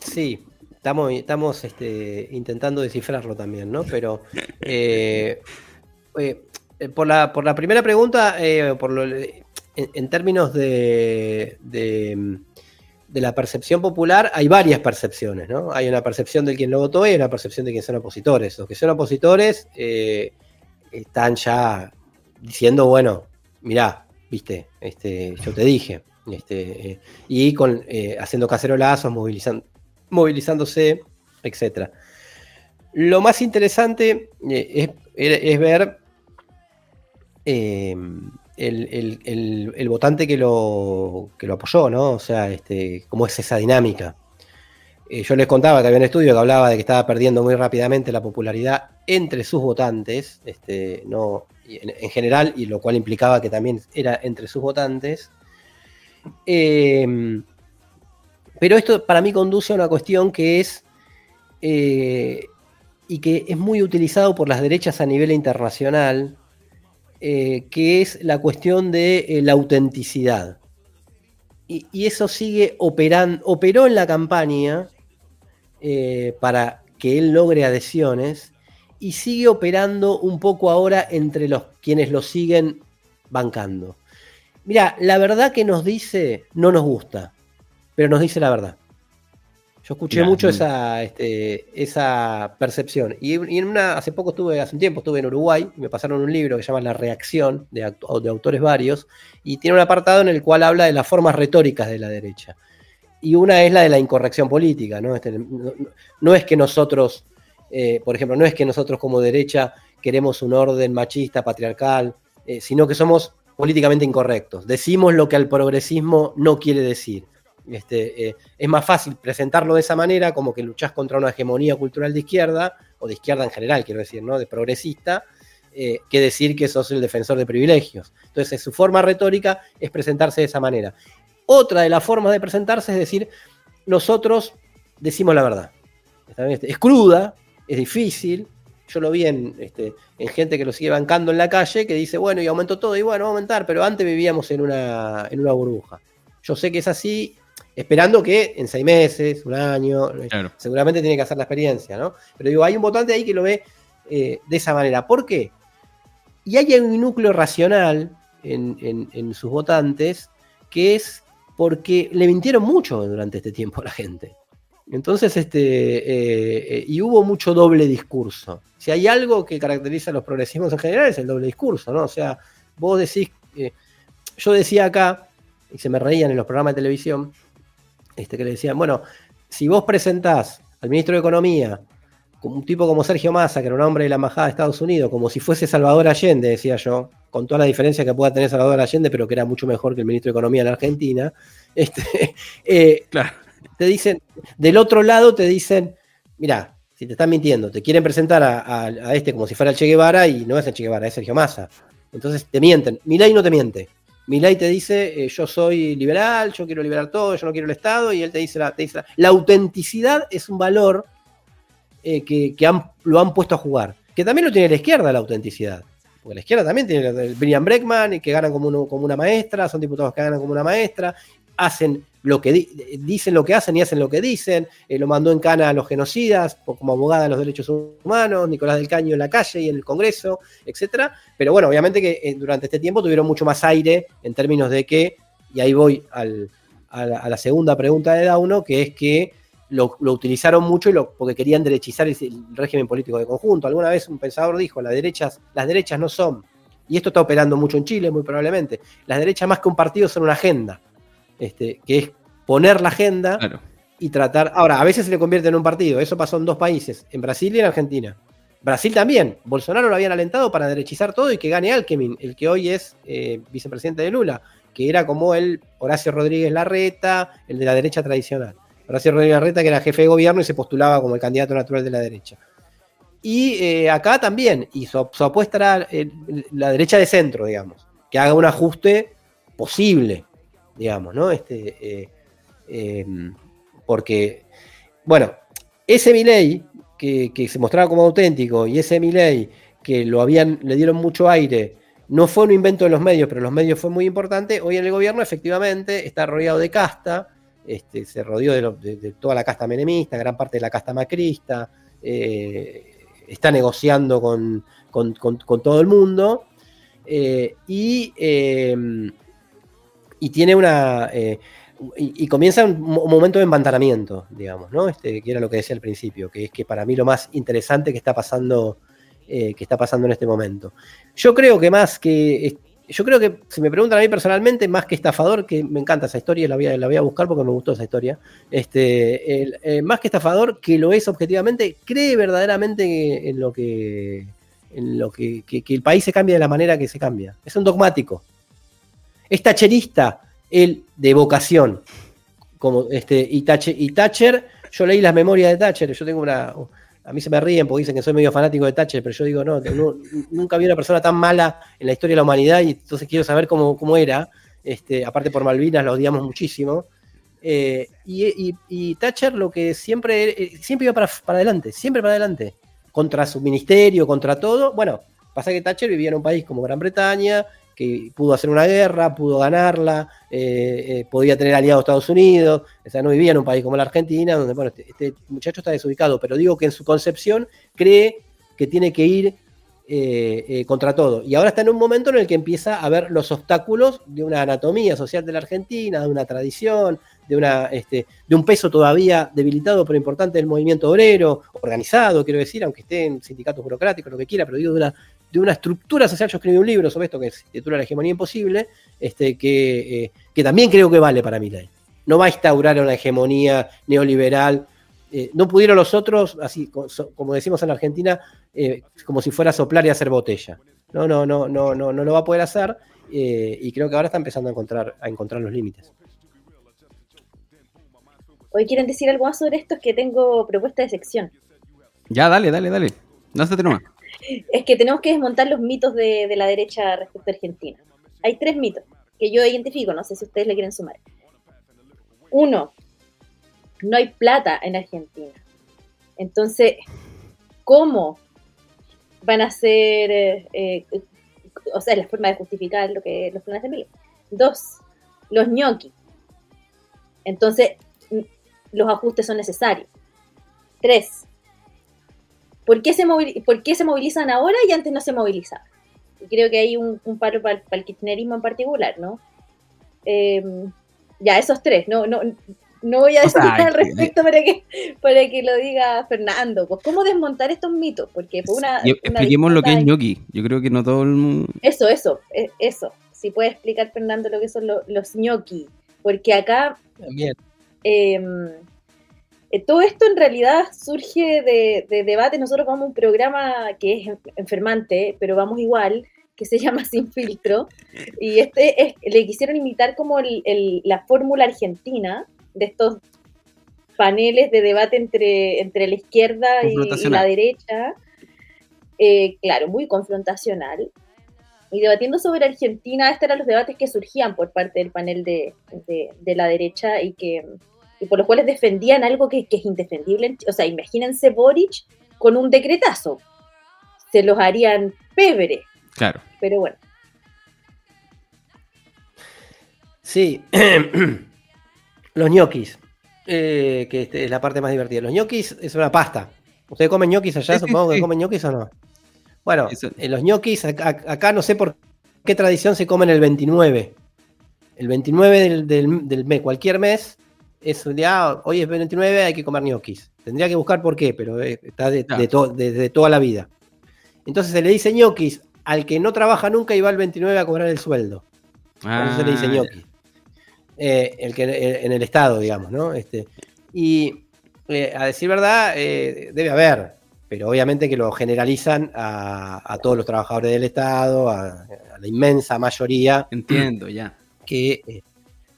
Sí, estamos, estamos este, intentando descifrarlo también, ¿no? Pero eh, eh, por, la, por la primera pregunta, por lo- en, en términos de, de, de la percepción popular, hay varias percepciones, ¿no? Hay una percepción de quien lo votó y una percepción de quien son opositores. Los que son opositores eh, están ya diciendo, bueno, mirá, viste, este, yo te dije, este, eh, y con, eh, haciendo cacerolazos, movilizando, movilizándose, etc. Lo más interesante es, es ver el, el- el- votante que lo, que lo apoyó, ¿no? O sea, este, cómo es esa dinámica. Eh, yo les contaba que había un estudio que hablaba de que estaba perdiendo muy rápidamente la popularidad entre sus votantes, este, no, en, en general, y lo cual implicaba que también era entre sus votantes. Eh, pero esto para mí conduce a una cuestión que es, eh, y que es muy utilizado por las derechas a nivel internacional, eh, que es la cuestión de eh, la autenticidad. Y, eso sigue operando, operó en la campaña eh, para que él logre adhesiones y sigue operando un poco ahora entre los quienes lo siguen bancando. Mira, la verdad que nos dice no nos gusta, pero nos dice la verdad. Yo escuché mucho esa, este, esa percepción. Y, y en una, hace poco estuve, hace un tiempo estuve en Uruguay y me pasaron un libro que se llama La Reacción, de, de autores varios, y tiene un apartado en el cual habla de las formas retóricas de la derecha. Y una es la de la incorrección política, ¿no? Este, no es que nosotros, eh, por ejemplo, no es que nosotros como derecha queremos un orden machista, patriarcal, eh, sino que somos políticamente incorrectos. Decimos lo que al progresismo no quiere decir. Este, eh, es más fácil presentarlo de esa manera, como que luchás contra una hegemonía cultural de izquierda, o de izquierda en general, quiero decir, ¿no? De progresista, eh, que decir que sos el defensor de privilegios. Entonces, su forma retórica es presentarse de esa manera. Otra de las formas de presentarse es decir, nosotros decimos la verdad. ¿Está bien? Es cruda, es difícil. Yo lo vi en, este, en gente que lo sigue bancando en la calle, que dice, bueno, y aumentó todo, y bueno, va a aumentar, pero antes vivíamos en una, en una burbuja. Yo sé que es así, esperando que en seis meses, un año, Claro. seguramente tiene que hacer la experiencia, ¿no? Pero digo, hay un votante ahí que lo ve eh, de esa manera. ¿Por qué? Y hay un núcleo racional en, en- en sus votantes que es porque le mintieron mucho durante este tiempo a la gente. Entonces, este, eh, eh, y hubo mucho doble discurso. Si hay algo que caracteriza a los progresismos en general es el doble discurso, ¿no? O sea, vos decís, eh, yo decía acá, y se me reían en los programas de televisión, este, que le decían, bueno, si vos presentás al ministro de Economía como un tipo como Sergio Massa, que era un hombre de la embajada de Estados Unidos, como si fuese Salvador Allende, decía yo, con toda la diferencia que pueda tener Salvador Allende, pero que era mucho mejor que el ministro de Economía en Argentina, este, eh, Claro. te dicen, del otro lado te dicen, mira, si te están mintiendo, te quieren presentar a, a- a este como si fuera el Che Guevara y no es el Che Guevara, es Sergio Massa. Entonces te mienten. Milei no te miente. Milei te dice, eh, yo soy liberal, yo quiero liberar todo, yo no quiero el Estado, y él te dice, la, te dice la, autenticidad es un valor eh, que, que han- lo han puesto a jugar. Que también lo tiene la izquierda, la autenticidad. porque la izquierda también tiene el Brian Breckman, que ganan como, como una maestra, son diputados que ganan como una maestra, hacen lo que dicen lo que hacen y hacen lo que dicen, eh, lo mandó en cana a los genocidas, como abogada de los derechos humanos, Nicolás del Caño en la calle y en el Congreso, etcétera. Pero bueno, obviamente que eh, durante este tiempo tuvieron mucho más aire en términos de que, y ahí voy a, la, segunda pregunta de Dauno, que es que lo, utilizaron mucho y lo, porque querían derechizar el, régimen político de conjunto. Alguna vez un pensador dijo, las derechas, las derechas no son, y esto está operando mucho en Chile, muy probablemente, las derechas más que un partido son una agenda este, que es poner la agenda y tratar. Ahora, a veces se le convierte en un partido. Eso pasó en dos países, en Brasil y en Argentina. Brasil también. Bolsonaro lo habían alentado para derechizar todo y que gane Alckmin, el que hoy es eh, vicepresidente de Lula, que era como el Horacio Rodríguez Larreta, el de la derecha tradicional. Horacio Rodríguez Larreta, que era jefe de gobierno y se postulaba como el candidato natural de la derecha. Y eh, acá también, y su, apuesta era eh, la derecha de centro, digamos, que haga un ajuste posible digamos, ¿no? Este, eh, em, porque, bueno, ese Milei que, que se mostraba como auténtico y ese Milei que lo habían, le dieron mucho aire, no fue un invento de los medios, pero los medios fue muy importante. Hoy en el gobierno, efectivamente, está rodeado de casta, este, se rodeó de, toda la casta menemista, gran parte de la casta macrista, eh, está negociando con, todo el mundo. Eh, y y tiene una. Eh, y, comienza un, momento de empantanamiento, digamos, ¿no? Este, que era lo que decía al principio, que es que para mí lo más interesante que está pasando, eh, que está pasando en este momento. Yo creo que más que. Yo creo que, si me preguntan a mí personalmente, más que estafador, que me encanta esa historia, la voy a, la voy a buscar porque me gustó esa historia, este, eh, más que estafador, que lo es objetivamente, cree verdaderamente en lo que, en lo que, que el país se cambia de la manera que se cambia. Es un dogmático, es tacherista, él de vocación. Como este, y, Thatcher, yo leí las memorias de Thatcher, yo tengo una. A mí se me ríen porque dicen que soy medio fanático de Thatcher, pero yo digo, no, nunca vi una persona tan mala en la historia de la humanidad y entonces quiero saber cómo, era. Este, aparte por Malvinas, lo odiamos muchísimo. Eh, y, Thatcher lo que siempre, eh, siempre iba para, para, adelante, siempre para adelante, contra su ministerio, contra todo. Bueno, pasa que Thatcher vivía en un país como Gran Bretaña, que pudo hacer una guerra, pudo ganarla, eh, eh, podía tener aliados Estados Unidos, o sea, no vivía en un país como la Argentina, donde, bueno, este, este, muchacho está desubicado, pero digo que en su concepción cree que tiene que ir eh, contra todo. Y ahora está en un momento en el que empieza a ver los obstáculos de una anatomía social de la Argentina, de una tradición, de, una, este, de un peso todavía debilitado pero importante del movimiento obrero, organizado, quiero decir, aunque esté en sindicatos burocráticos, lo que quiera, pero digo de una, de una estructura social. Yo escribí un libro sobre esto que se titula La hegemonía imposible, este, que, eh, que también creo que vale para ley. No va a instaurar una hegemonía neoliberal. Eh, no pudieron los otros, así como decimos en Argentina, eh, como si fuera a soplar y hacer botella. No, no, no, no, no, no lo va a poder hacer. y creo que ahora está empezando a encontrar, a encontrar los límites. Hoy quieren decir algo más sobre esto, es que tengo propuesta de sección. Ya, dale, dale, dale. No se te es que tenemos que desmontar los mitos de, la derecha respecto a Argentina. Hay tres mitos que yo identifico, no sé si ustedes le quieren sumar. Uno, no hay plata en Argentina. Entonces, ¿cómo van a ser, eh, eh, o sea, la forma de justificar lo que los planes de Emilio? Dos, los ñoquis. Entonces, los ajustes son necesarios. Tres, ¿Por qué, se ¿Por qué se movilizan ahora y antes no se movilizaban? creo que hay un, paro para, el kirchnerismo en particular, ¿no? Em, ya, esos tres, no, no, no voy a decir nada al respecto para que, para que lo diga Fernando. Pues, ¿cómo desmontar estos mitos? Porque fue una. expliquemos lo que es ñoqui. Yo creo que no todo el mundo. Eso, eso, e, eso. Si puede explicar, Fernando, lo que son los ñoqui. Porque acá. También. Em, eh, todo esto en realidad surge de, debate. Nosotros vamos a un programa que es enfermante, pero vamos igual, que se llama Sin Filtro. Y este es, le quisieron imitar como la fórmula argentina de estos paneles de debate entre, entre la izquierda y, la derecha. Eh, claro, muy confrontacional. Y debatiendo sobre Argentina, estos eran los debates que surgían por parte del panel de la derecha y que y por los cuales defendían algo que, es indefendible. O sea, imagínense Boric con un decretazo. Se los harían pebre. Claro. Pero bueno. Sí. Los ñoquis, eh, que este, es la parte más divertida. Los ñoquis es una pasta. ¿Ustedes comen ñoquis allá? Supongo que comen ñoquis o no. Bueno, eh, los ñoquis, acá, acá no sé por qué tradición se comen el 29. El 29 del, del- del mes, cualquier mes, es un día, ah, hoy es 29, hay que comer ñoquis. Tendría que buscar por qué, pero eh, está de, Claro. de to- desde toda la vida. Entonces se le dice ñoquis al que no trabaja nunca y va el 29 a cobrar el sueldo. Por eso se le dice Ah, ñoqui. Eh, el que eh, en el estado, digamos, ¿no? Este, y eh, a decir verdad, eh, debe haber, pero obviamente que lo generalizan a, a todos los trabajadores del Estado, a, a la inmensa mayoría Entiendo, ya. que,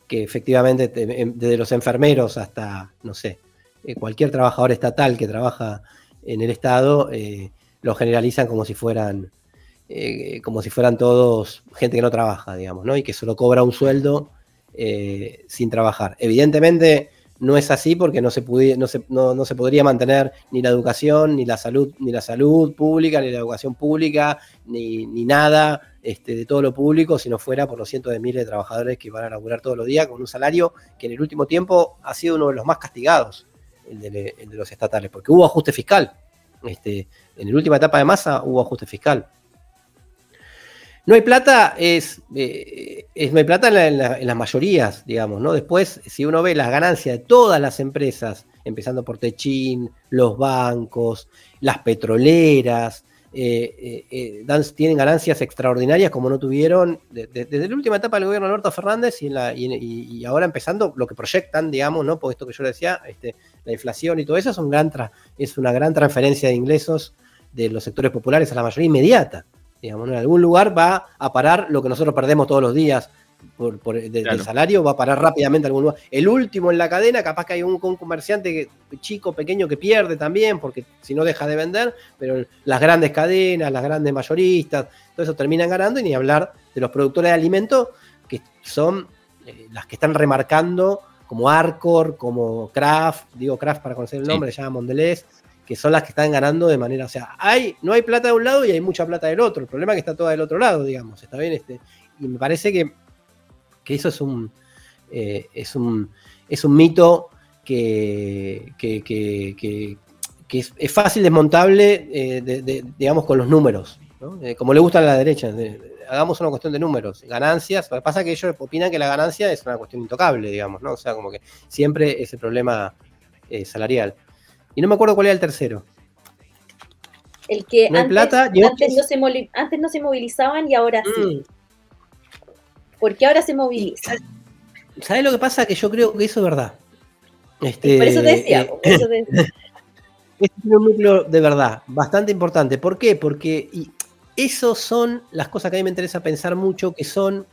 que efectivamente, te- em- desde los enfermeros hasta, no sé, eh, cualquier trabajador estatal que trabaja en el Estado, eh, lo generalizan como si fueran, eh, como si fueran todos gente que no trabaja, digamos, ¿no? Y que solo cobra un sueldo sin trabajar. Evidentemente no es así porque no se, no, se, no- no se podría mantener ni la educación, ni la salud, ni la salud pública, ni la educación pública, ni, ni nada este, de todo lo público si no fuera por los cientos de miles de trabajadores que van a laburar todos los días con un salario que en el último tiempo ha sido uno de los más castigados, el de, los estatales, porque hubo ajuste fiscal. Este, en la última etapa de masa hubo ajuste fiscal. No hay plata, es, eh, no hay plata en, en las mayorías, digamos, ¿no? Después, si uno ve las ganancias de todas las empresas, empezando por Techín, los bancos, las petroleras, eh, eh, tienen ganancias extraordinarias como no tuvieron de- de- desde la última etapa del gobierno de Alberto Fernández y, ahora empezando lo que proyectan, digamos, ¿no? Por esto que yo le decía, este, la inflación y todo eso es, es una gran transferencia de ingresos de los sectores populares a la mayoría inmediata. Digamos. En algún lugar va a parar lo que nosotros perdemos todos los días por, por- de- Claro. del salario, va a parar rápidamente a algún lugar. El último en la cadena, capaz que hay un, un comerciante que- chico, pequeño, que pierde también, porque si no deja de vender, pero las grandes cadenas, las grandes mayoristas, todo eso terminan ganando, y ni hablar de los productores de alimentos, que son eh, las que están remarcando, como Arcor, como Kraft, digo Kraft para conocer el Sí. nombre, se llama Mondelez, que son las que están ganando de manera, o sea, hay, no hay plata de un lado y hay mucha plata del otro. El problema es que está toda del otro lado, digamos, está bien, este, y me parece que, que eso es un, eh, es un, es un mito que, que, que- que- que es, es fácil desmontable, eh, de- de- digamos, con los números, ¿no? Eh, como le gusta a la derecha. de- hagamos una cuestión de números, ganancias. Lo que pasa es que ellos opinan que la ganancia es una cuestión intocable, digamos, ¿no? O sea, como que siempre ese problema salarial. Y no me acuerdo cuál era el tercero. El que No antes, plata, antes, no se moli- antes no se movilizaban y ahora sí. Mm. ¿Por qué ahora se movilizan? ¿Sabes lo que pasa? Que yo creo que eso es verdad. Este, por eso te decía. eh, por eso te decía. Tiene un núcleo de verdad, bastante importante. ¿Por qué? Porque y esos son las cosas que a mí me interesa pensar mucho, que son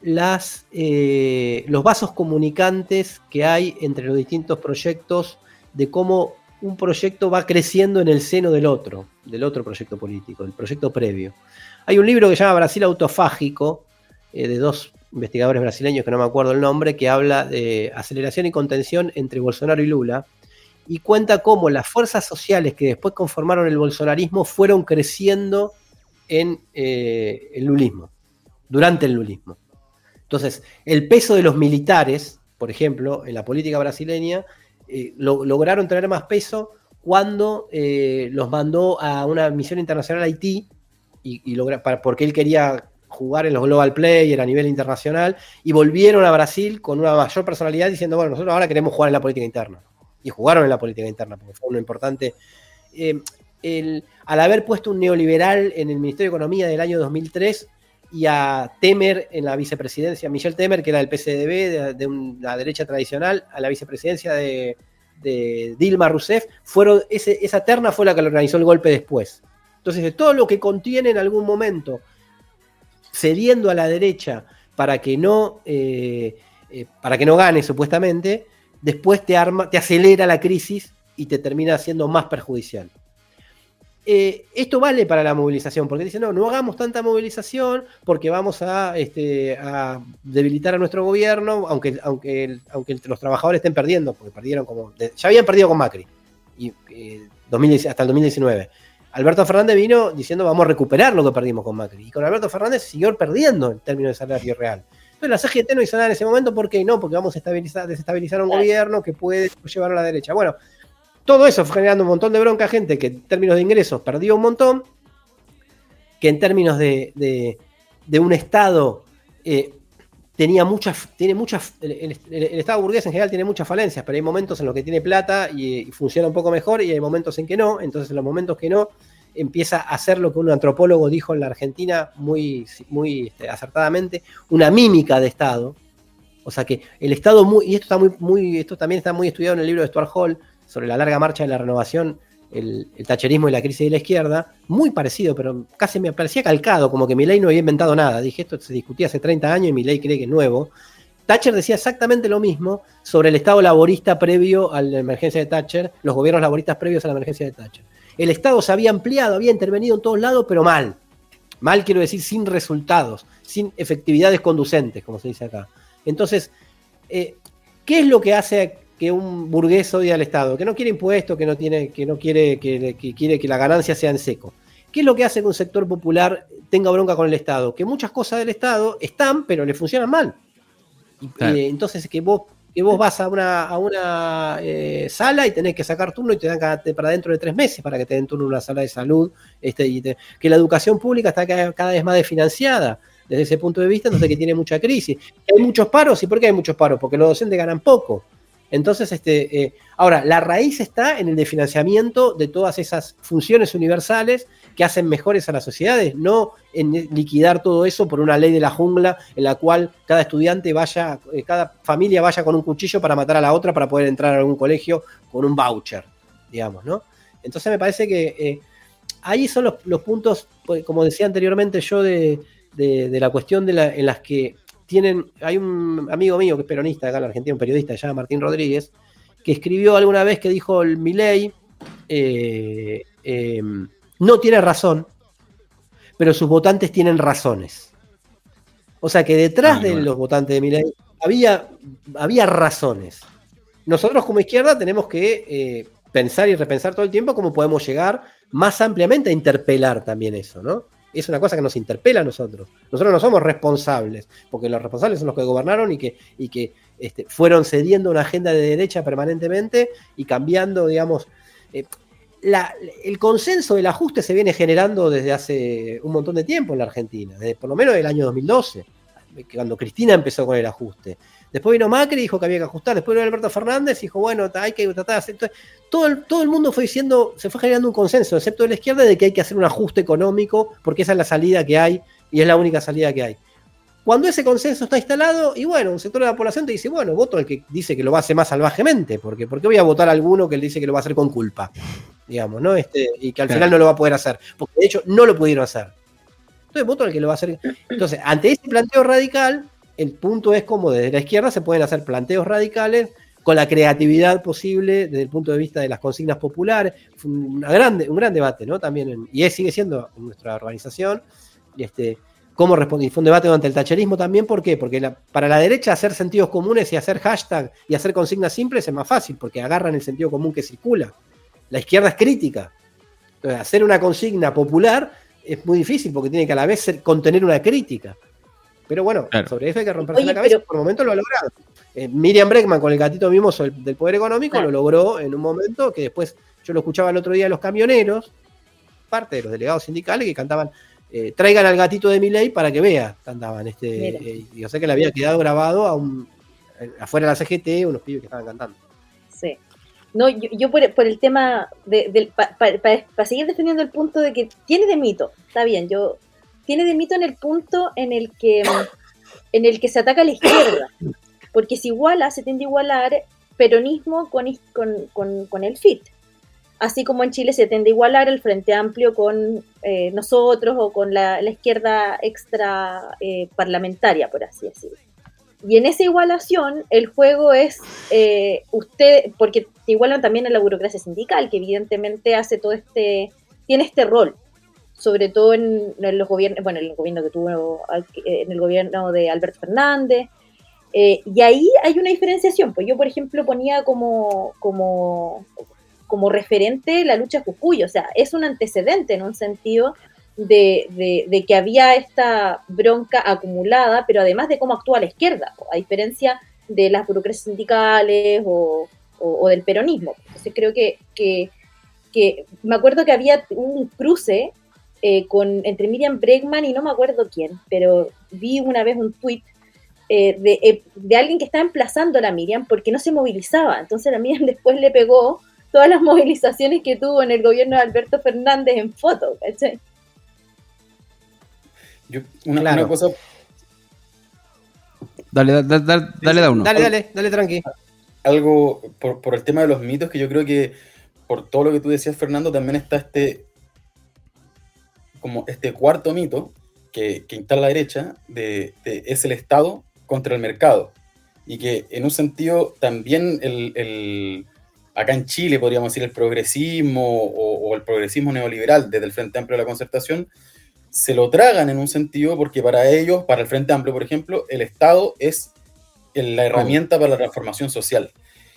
las, eh, los vasos comunicantes que hay entre los distintos proyectos, de cómo un proyecto va creciendo en el seno del otro, del otro proyecto político, el proyecto previo. Hay un libro que se llama Brasil Autofágico, eh, de dos investigadores brasileños que no me acuerdo el nombre, que habla de aceleración y contención entre Bolsonaro y Lula, y cuenta cómo las fuerzas sociales que después conformaron el bolsonarismo fueron creciendo en eh, el lulismo, durante el lulismo. Entonces, el peso de los militares, por ejemplo, en la política brasileña, eh, lo- lograron tener más peso cuando los mandó a una misión internacional a Haití, y, logra- porque él quería jugar en los global player a nivel internacional, y volvieron a Brasil con una mayor personalidad diciendo, bueno, nosotros ahora queremos jugar en la política interna y jugaron en la política interna, porque fue uno importante. Eh, el- al haber puesto un neoliberal en el Ministerio de Economía del año 2003 y a Temer en la vicepresidencia, Michel Temer, que era del PCDB, de, de una derecha tradicional, a la vicepresidencia de, Dilma Rousseff, fueron, esa terna fue la que organizó el golpe después. Entonces, de todo lo que contiene en algún momento, cediendo a la derecha para que no, eh, eh, para que no gane supuestamente, después te arma, te acelera la crisis y te termina siendo más perjudicial. Eh, esto vale para la movilización, porque dicen, no, no hagamos tanta movilización porque vamos a, este, a debilitar a nuestro gobierno, aunque, aunque, aunque los trabajadores estén perdiendo, porque perdieron como, ya habían perdido con Macri, y, eh, 2010 hasta el 2019. Alberto Fernández vino diciendo vamos a recuperar lo que perdimos con Macri. Y con Alberto Fernández siguió perdiendo en términos de salario real. Entonces la CGT no hizo nada en ese momento, ¿por qué no? Porque vamos a estabilizar, desestabilizar un gobierno que puede llevar a la derecha. Bueno, todo eso fue generando un montón de bronca a gente que en términos de ingresos perdió un montón, que en términos de, un Estado eh, tenía muchas, tiene muchas, el, Estado burgués en general tiene muchas falencias, pero hay momentos en los que tiene plata y, funciona un poco mejor y hay momentos en que no, entonces en los momentos que no empieza a hacer lo que un antropólogo dijo en la Argentina muy, muy este, acertadamente, una mímica de Estado. O sea que el Estado muy, y esto está muy, muy, esto también está muy estudiado en el libro de Stuart Hall sobre la larga marcha de la renovación, el, tacherismo y la crisis de la izquierda, muy parecido, pero casi me parecía calcado, como que Milley no había inventado nada. Dije, esto se discutía hace 30 años y Milley cree que es nuevo. Thatcher decía exactamente lo mismo sobre el Estado laborista previo a la emergencia de Thatcher, los gobiernos laboristas previos a la emergencia de Thatcher. El Estado se había ampliado, había intervenido en todos lados, pero mal. Mal quiero decir sin resultados, sin efectividades conducentes, como se dice acá. Entonces, eh, ¿qué es lo que hace que un burgués odia al Estado? Que no quiere impuestos, que no, tiene, que no quiere, que, quiere que la ganancia sea en seco. ¿Qué es lo que hace que un sector popular tenga bronca con el Estado? Que muchas cosas del Estado están, pero le funcionan mal. Y, eh, entonces, que vos que vos vas a una, a una eh, sala y tenés que sacar turno y te dan para dentro de tres meses para que te den turno en una sala de salud, este, y que la educación pública está cada, vez más desfinanciada desde ese punto de vista, entonces que tiene mucha crisis. Hay muchos paros, ¿y por qué hay muchos paros? Porque los docentes ganan poco. Entonces, este, eh, ahora, la raíz está en el desfinanciamiento de todas esas funciones universales que hacen mejores a las sociedades, no en liquidar todo eso por una ley de la jungla en la cual cada estudiante vaya, eh, cada familia vaya con un cuchillo para matar a la otra para poder entrar a algún colegio con un voucher, digamos, ¿no? Entonces me parece que eh, ahí son los, puntos, pues, como decía anteriormente yo, de, la cuestión de la, en las que tienen, hay un amigo mío que es peronista acá en la Argentina, un periodista, se llama Martín Rodríguez, que escribió alguna vez que dijo el Milei eh, em, no tiene razón, pero sus votantes tienen razones. O sea que detrás de los votantes de Milei había, había razones. Nosotros como izquierda tenemos que eh, pensar y repensar todo el tiempo cómo podemos llegar más ampliamente a interpelar también eso, ¿no? Es una cosa que nos interpela a nosotros. Nosotros no somos responsables, porque los responsables son los que gobernaron y que, y que este, fueron cediendo una agenda de derecha permanentemente y cambiando, digamos. Eh, el consenso del ajuste se viene generando desde hace un montón de tiempo en la Argentina, desde por lo menos el año 2012, cuando Cristina empezó con el ajuste. Después vino Macri y dijo que había que ajustar. Después vino Alberto Fernández y dijo, bueno, hay que tratar de hacer. Todo el, todo el mundo fue diciendo, se fue generando un consenso, excepto de la izquierda, de que hay que hacer un ajuste económico, porque esa es la salida que hay y es la única salida que hay. Cuando ese consenso está instalado, y bueno, un sector de la población te dice, bueno, voto al que dice que lo va a hacer más salvajemente, porque ¿por qué voy a votar a alguno que le dice que lo va a hacer con culpa? Digamos, ¿no? Este, y que al final no lo va a poder hacer, porque de hecho no lo pudieron hacer. Entonces voto al que lo va a hacer. Entonces, ante ese planteo radical, el punto es como desde la izquierda se pueden hacer planteos radicales con la creatividad posible desde el punto de vista de las consignas populares. Fue una grande, un gran debate, ¿no? También, y sigue siendo en nuestra organización. Y este, cómo responder. Fue un debate durante el tacherismo también, ¿por qué? Porque para la derecha hacer sentidos comunes y hacer hashtag y hacer consignas simples es más fácil, porque agarran el sentido común que circula. La izquierda es crítica. Entonces, hacer una consigna popular es muy difícil porque tiene que a la vez contener una crítica. Pero bueno, sobre eso hay que romperse la cabeza. Por el momento lo ha logrado. Eh, Miriam Breckman con el gatito mimoso del poder económico lo logró en un momento que después yo lo escuchaba el otro día de los camioneros, parte de los delegados sindicales que cantaban eh, traigan al gatito de mi ley para que vea, cantaban. Este, eh, yo sé que le había quedado grabado a un, afuera de la CGT unos pibes que estaban cantando. Sí. No, yo, por, el tema de, para seguir defendiendo el punto de que tiene de mito, está bien, yo tiene de mito en el punto en el que, en el que se ataca a la izquierda, porque se iguala, se tiende a igualar peronismo con, con, el FIT. Así como en Chile se tiende a igualar el Frente Amplio con eh, nosotros o con la, izquierda extra eh, parlamentaria, por así decirlo. Y en esa igualación, el juego es eh, usted, porque te igualan también a la burocracia sindical, que evidentemente hace todo este, tiene este rol sobre todo en, los gobiernos, bueno, en el gobierno que tuvo, en el gobierno de Alberto Fernández. Eh, y ahí hay una diferenciación. Pues yo, por ejemplo, ponía como, como, como referente la lucha de Jujuy, o sea, es un antecedente en un sentido de, de, que había esta bronca acumulada, pero además de cómo actúa la izquierda, a diferencia de las burocracias sindicales o, o, del peronismo. Entonces creo que, que, me acuerdo que había un cruce eh, con, entre Miriam Bregman y no me acuerdo quién, pero vi una vez un tuit eh, de, eh, de, alguien que estaba emplazando a la Miriam porque no se movilizaba. Entonces la Miriam después le pegó todas las movilizaciones que tuvo en el gobierno de Alberto Fernández en foto, ¿cachai? una, cosa. Dale, dale, dale, dale, da uno. Dale, dale, dale, tranqui. Algo por, el tema de los mitos, que yo creo que por todo lo que tú decías, Fernando, también está este como este cuarto mito que, que instala la derecha de, es el Estado contra el mercado. Y que en un sentido también el, acá en Chile podríamos decir el progresismo o, o, el progresismo neoliberal desde el Frente Amplio de la Concertación se lo tragan en un sentido porque para ellos, para el Frente Amplio, por ejemplo, el Estado es la herramienta para la transformación social.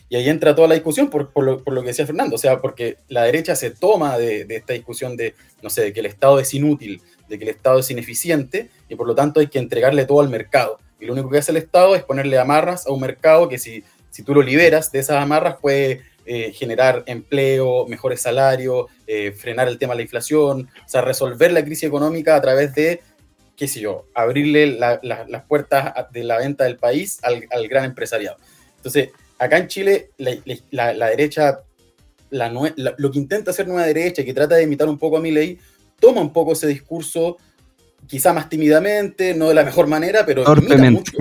Y ahí entra toda la discusión por, lo, que decía Fernando, o sea, porque la derecha se toma de, esta discusión de, no sé, de que el Estado es inútil, de que el Estado es ineficiente y por lo tanto hay que entregarle todo al mercado. Y lo único que hace el Estado es ponerle amarras a un mercado que si, si tú lo liberas de esas amarras puede eh, generar empleo, mejores salarios, eh, frenar el tema de la inflación, o sea, resolver la crisis económica a través de, qué sé yo, abrirle las puertas de la venta del país al, gran empresariado. Entonces, acá en Chile, la, derecha, lo que intenta hacer Nueva Derecha, que trata de imitar un poco a mi ley, toma un poco ese discurso, quizá más tímidamente, no de la mejor manera, pero imita mucho.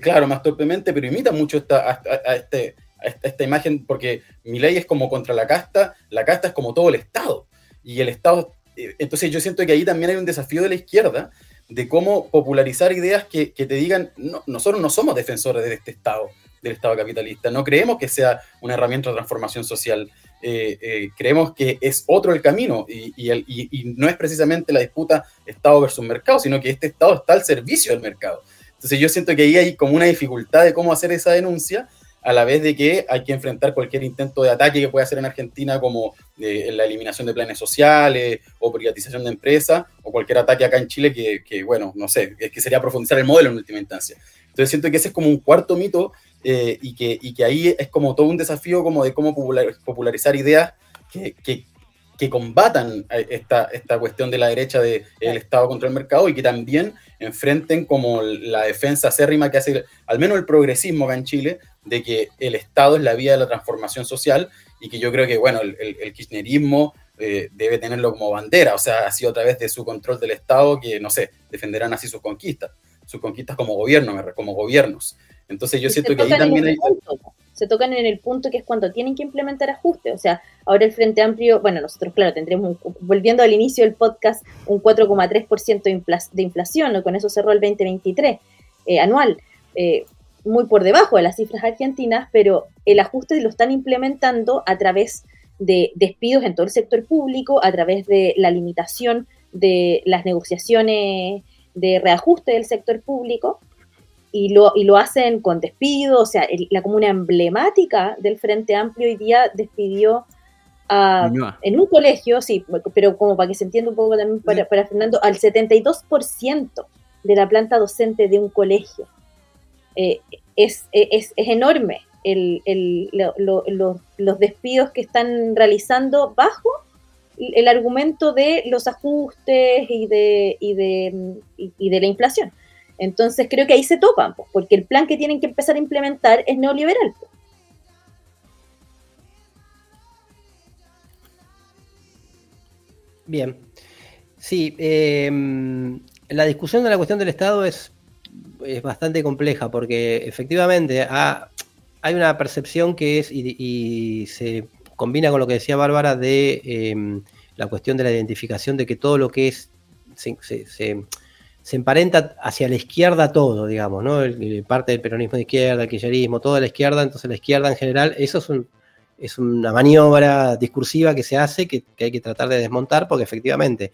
Claro, más torpemente, pero imita mucho esta, a este, esta, imagen, porque mi ley es como contra la casta, la casta es como todo el Estado. Y el Estado, eh, entonces yo siento que ahí también hay un desafío de la izquierda de cómo popularizar ideas que, te digan, no, nosotros no somos defensores de este Estado, del Estado capitalista, no creemos que sea una herramienta de transformación social, eh, eh, creemos que es otro el camino y, y, no es precisamente la disputa Estado versus mercado, sino que este Estado está al servicio del mercado. Entonces yo siento que ahí hay como una dificultad de cómo hacer esa denuncia a la vez de que hay que enfrentar cualquier intento de ataque que pueda hacer en Argentina, como eh, la eliminación de planes sociales o privatización de empresas, o cualquier ataque acá en Chile que, bueno, no sé, es que sería profundizar el modelo en última instancia. Entonces siento que ese es como un cuarto mito eh, y, que, y que ahí es como todo un desafío como de cómo popularizar ideas que, que, que combatan esta, esta cuestión de la derecha del Estado contra el mercado y que también enfrenten como la defensa acérrima que hace al menos el progresismo acá en Chile de que el Estado es la vía de la transformación social y que yo creo que, bueno, el, kirchnerismo eh, debe tenerlo como bandera, o sea, ha sido a través de su control del Estado que, no sé, defenderán así sus conquistas, sus conquistas como gobierno, como gobiernos. Entonces yo siento que ahí también hay... se tocan en el punto que es cuando tienen que implementar ajustes, o sea, ahora el Frente Amplio, bueno, nosotros, claro, tendremos, volviendo al inicio del podcast, un 4,3% de inflación, ¿no? con eso cerró el 2023 eh, anual. Eh, muy por debajo de las cifras argentinas, pero el ajuste lo están implementando a través de despidos en todo el sector público, a través de la limitación de las negociaciones de reajuste del sector público, y lo, y lo hacen con despidos, o sea, la comuna emblemática del Frente Amplio hoy día despidió a, en un colegio, sí, pero como para que se entienda un poco también para, para Fernando, al 72% de la planta docente de un colegio. Eh, es, es, es, enorme el, el, los despidos que están realizando bajo el argumento de los ajustes y de, y de, y de la inflación. Entonces creo que ahí se topan, porque el plan que tienen que empezar a implementar es neoliberal. Bien. Sí, eh, la discusión de la cuestión del Estado es es bastante compleja porque efectivamente hay una percepción que es, y, se combina con lo que decía Bárbara, de em, la cuestión de la identificación de que todo lo que es se, emparenta hacia la izquierda todo, digamos, ¿no? parte del peronismo de izquierda, el kirchnerismo, toda la izquierda, entonces la izquierda en general, eso es, un, es una maniobra discursiva que se hace que, hay que tratar de desmontar porque efectivamente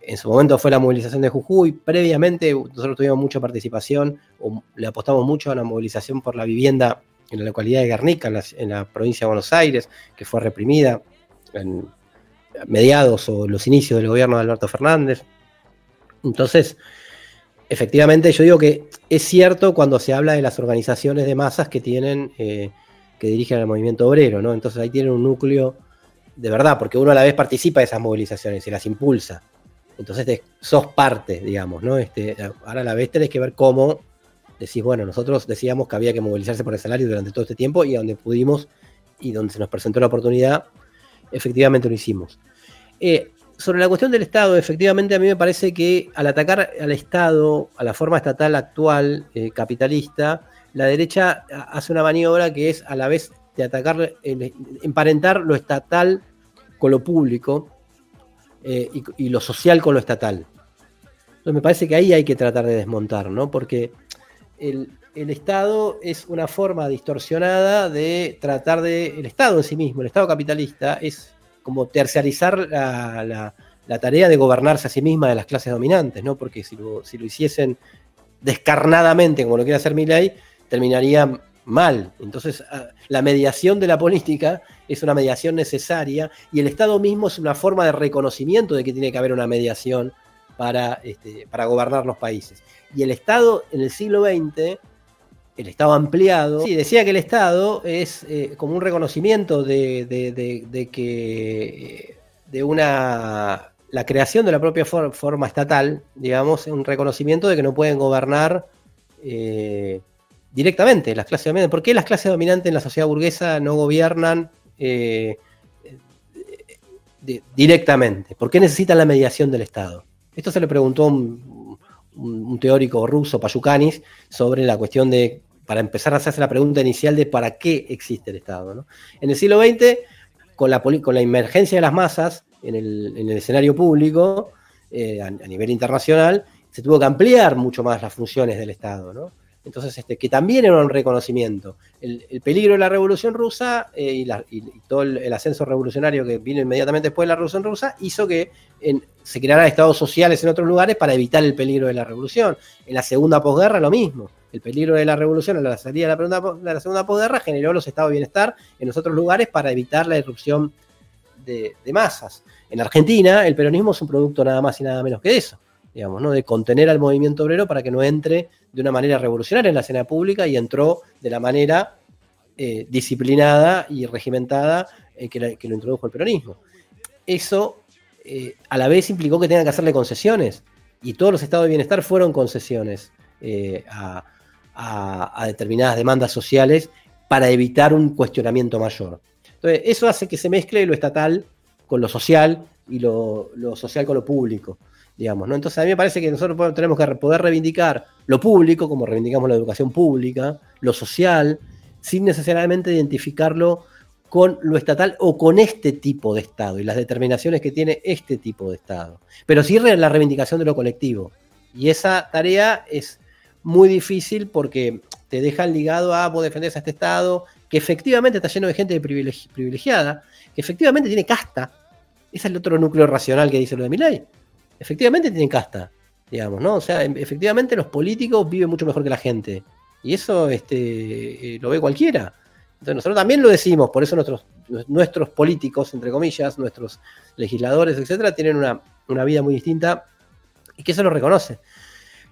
en su momento fue la movilización de Jujuy, previamente nosotros tuvimos mucha participación, o le apostamos mucho a la movilización por la vivienda la localidad de Guernica, en la, provincia de Buenos Aires, que fue reprimida en mediados o los inicios del gobierno de Alberto Fernández. Entonces, efectivamente, yo digo que es cierto cuando se habla de las organizaciones de masas que tienen, eh, que dirigen al movimiento obrero, ¿no? Entonces ahí tienen un núcleo de verdad, porque uno a la vez participa de esas movilizaciones y las impulsa. Entonces sos parte, digamos, ¿no? Este, ahora a la vez tenés que ver cómo decís, bueno, nosotros decíamos que había que movilizarse por el salario durante todo este tiempo y donde pudimos y donde se nos presentó la oportunidad, efectivamente lo hicimos. Eh, sobre la cuestión del Estado, efectivamente a mí me parece que al atacar al Estado, a la forma estatal actual, eh, capitalista, la derecha hace una maniobra que es a la vez de atacar, emparentar lo estatal con lo público eh, y, lo social con lo estatal. Entonces me parece que ahí hay que tratar de desmontar, ¿no? Porque el, Estado es una forma distorsionada de tratar de. El Estado en sí mismo, el Estado capitalista, es como terciarizar la, tarea de gobernarse a sí misma de las clases dominantes, ¿no? Porque si lo, si lo hiciesen descarnadamente, como lo quiere hacer ley terminaría mal. Entonces, ah, la mediación de la política es una mediación necesaria y el Estado mismo es una forma de reconocimiento de que tiene que haber una mediación para, este, para gobernar los países. Y el Estado en el siglo XX, el Estado ampliado, sí, decía que el Estado es eh, como un reconocimiento de, de, que de una la creación de la propia forma estatal, digamos, un reconocimiento de que no pueden gobernar eh, directamente las clases dominantes. ¿Por qué las clases dominantes en la sociedad burguesa no gobiernan eh, directamente? ¿Por qué necesitan la mediación del Estado? Esto se le preguntó un, un, teórico ruso, Payukanis, sobre la cuestión de, para empezar a hacerse la pregunta inicial de para qué existe el Estado. En el siglo XX, con la, con la emergencia de las masas en el, escenario público, eh, a, nivel internacional, se tuvo que ampliar mucho más las funciones del Estado. Entonces, este, que también era un reconocimiento. El, peligro de la revolución rusa eh, y, todo el, ascenso revolucionario que vino inmediatamente después de la revolución rusa hizo que se crearan estados sociales en otros lugares para evitar el peligro de la revolución. En la segunda posguerra lo mismo. El peligro de la revolución a la salida de la, segunda posguerra generó los estados de bienestar en los otros lugares para evitar la irrupción de masas. En Argentina, el peronismo es un producto nada más y nada menos que eso digamos, ¿no? de contener al movimiento obrero para que no entre de una manera revolucionaria en la escena pública y entró de la manera eh, disciplinada y regimentada eh, que, lo introdujo el peronismo. Eso eh, a la vez implicó que tengan que hacerle concesiones y todos los estados de bienestar fueron concesiones a, determinadas demandas sociales para evitar un cuestionamiento mayor. Entonces, eso hace que se mezcle lo estatal con lo social y lo social con lo público digamos, ¿no? Entonces a mí me parece que nosotros tenemos que poder reivindicar lo público, como reivindicamos la educación pública, lo social, sin necesariamente identificarlo con lo estatal o con este tipo de Estado y las determinaciones que tiene este tipo de Estado. Pero sí la reivindicación de lo colectivo. Y esa tarea es muy difícil porque te dejan ligado a vos defendés a este Estado, que efectivamente está lleno de gente privilegiada, que efectivamente tiene casta. Ese es el otro núcleo racional que dice lo de mi ley efectivamente tienen casta, digamos, ¿no? O sea, em, efectivamente los políticos viven mucho mejor que la gente. Y eso este, eh, lo ve cualquiera. Entonces nosotros también lo decimos, por eso nuestros, nuestros políticos, entre comillas, nuestros legisladores, etcétera, tienen una, una vida muy distinta y que eso lo reconoce.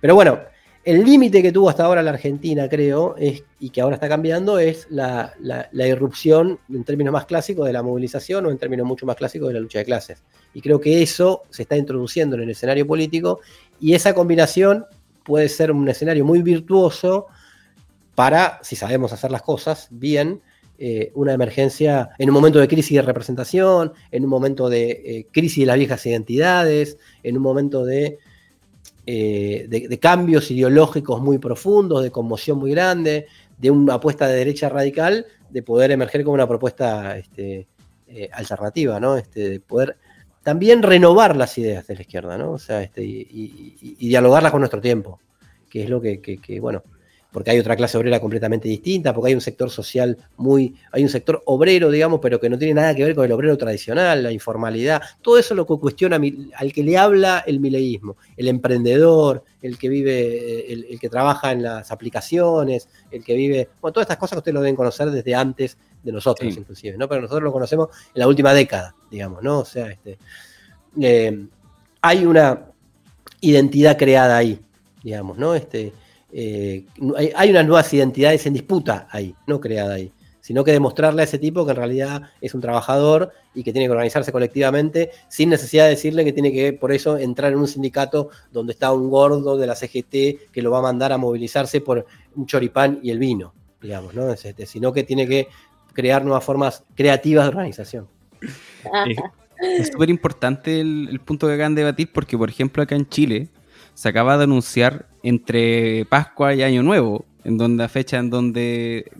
Pero bueno, el límite que tuvo hasta ahora la Argentina, creo, es, y que ahora está cambiando, es la, irrupción, en términos más clásicos, de la movilización o en términos mucho más clásicos de la lucha de clases. Y creo que eso se está introduciendo en el escenario político y esa combinación puede ser un escenario muy virtuoso para, si sabemos hacer las cosas bien, eh, una emergencia en un momento de crisis de representación, en un momento de eh, crisis de las viejas identidades, en un momento de eh, de, cambios ideológicos muy profundos, de conmoción muy grande, de una apuesta de derecha radical, de poder emerger como una propuesta este, eh, alternativa, ¿no? Este, de poder también renovar las ideas de la izquierda, ¿no? O sea, este, y, dialogarlas con nuestro tiempo, que es lo que, bueno, porque hay otra clase obrera completamente distinta, porque hay un sector social muy, hay un sector obrero, digamos, pero que no tiene nada que ver con el obrero tradicional, la informalidad, todo eso es lo que cuestiona al que le habla el mileísmo, el emprendedor, el que vive, el, que trabaja en las aplicaciones, el que vive, bueno, todas estas cosas que ustedes lo deben conocer desde antes de nosotros, inclusive, ¿no? Pero nosotros lo conocemos en la última década, digamos, ¿no? O sea, este, eh, hay una identidad creada ahí, digamos, ¿no? Este, eh, hay, unas nuevas identidades en disputa ahí, no creada ahí, sino que demostrarle a ese tipo que en realidad es un trabajador y que tiene que organizarse colectivamente sin necesidad de decirle que tiene que por eso entrar en un sindicato donde está un gordo de la CGT que lo va a mandar a movilizarse por un choripán y el vino, digamos, ¿no? Este, sino que tiene que crear nuevas formas creativas de organización. Es súper importante el, punto que acaban de debatir porque, por ejemplo, acá en Chile, se acaba de anunciar entre Pascua y Año Nuevo, en donde fecha en donde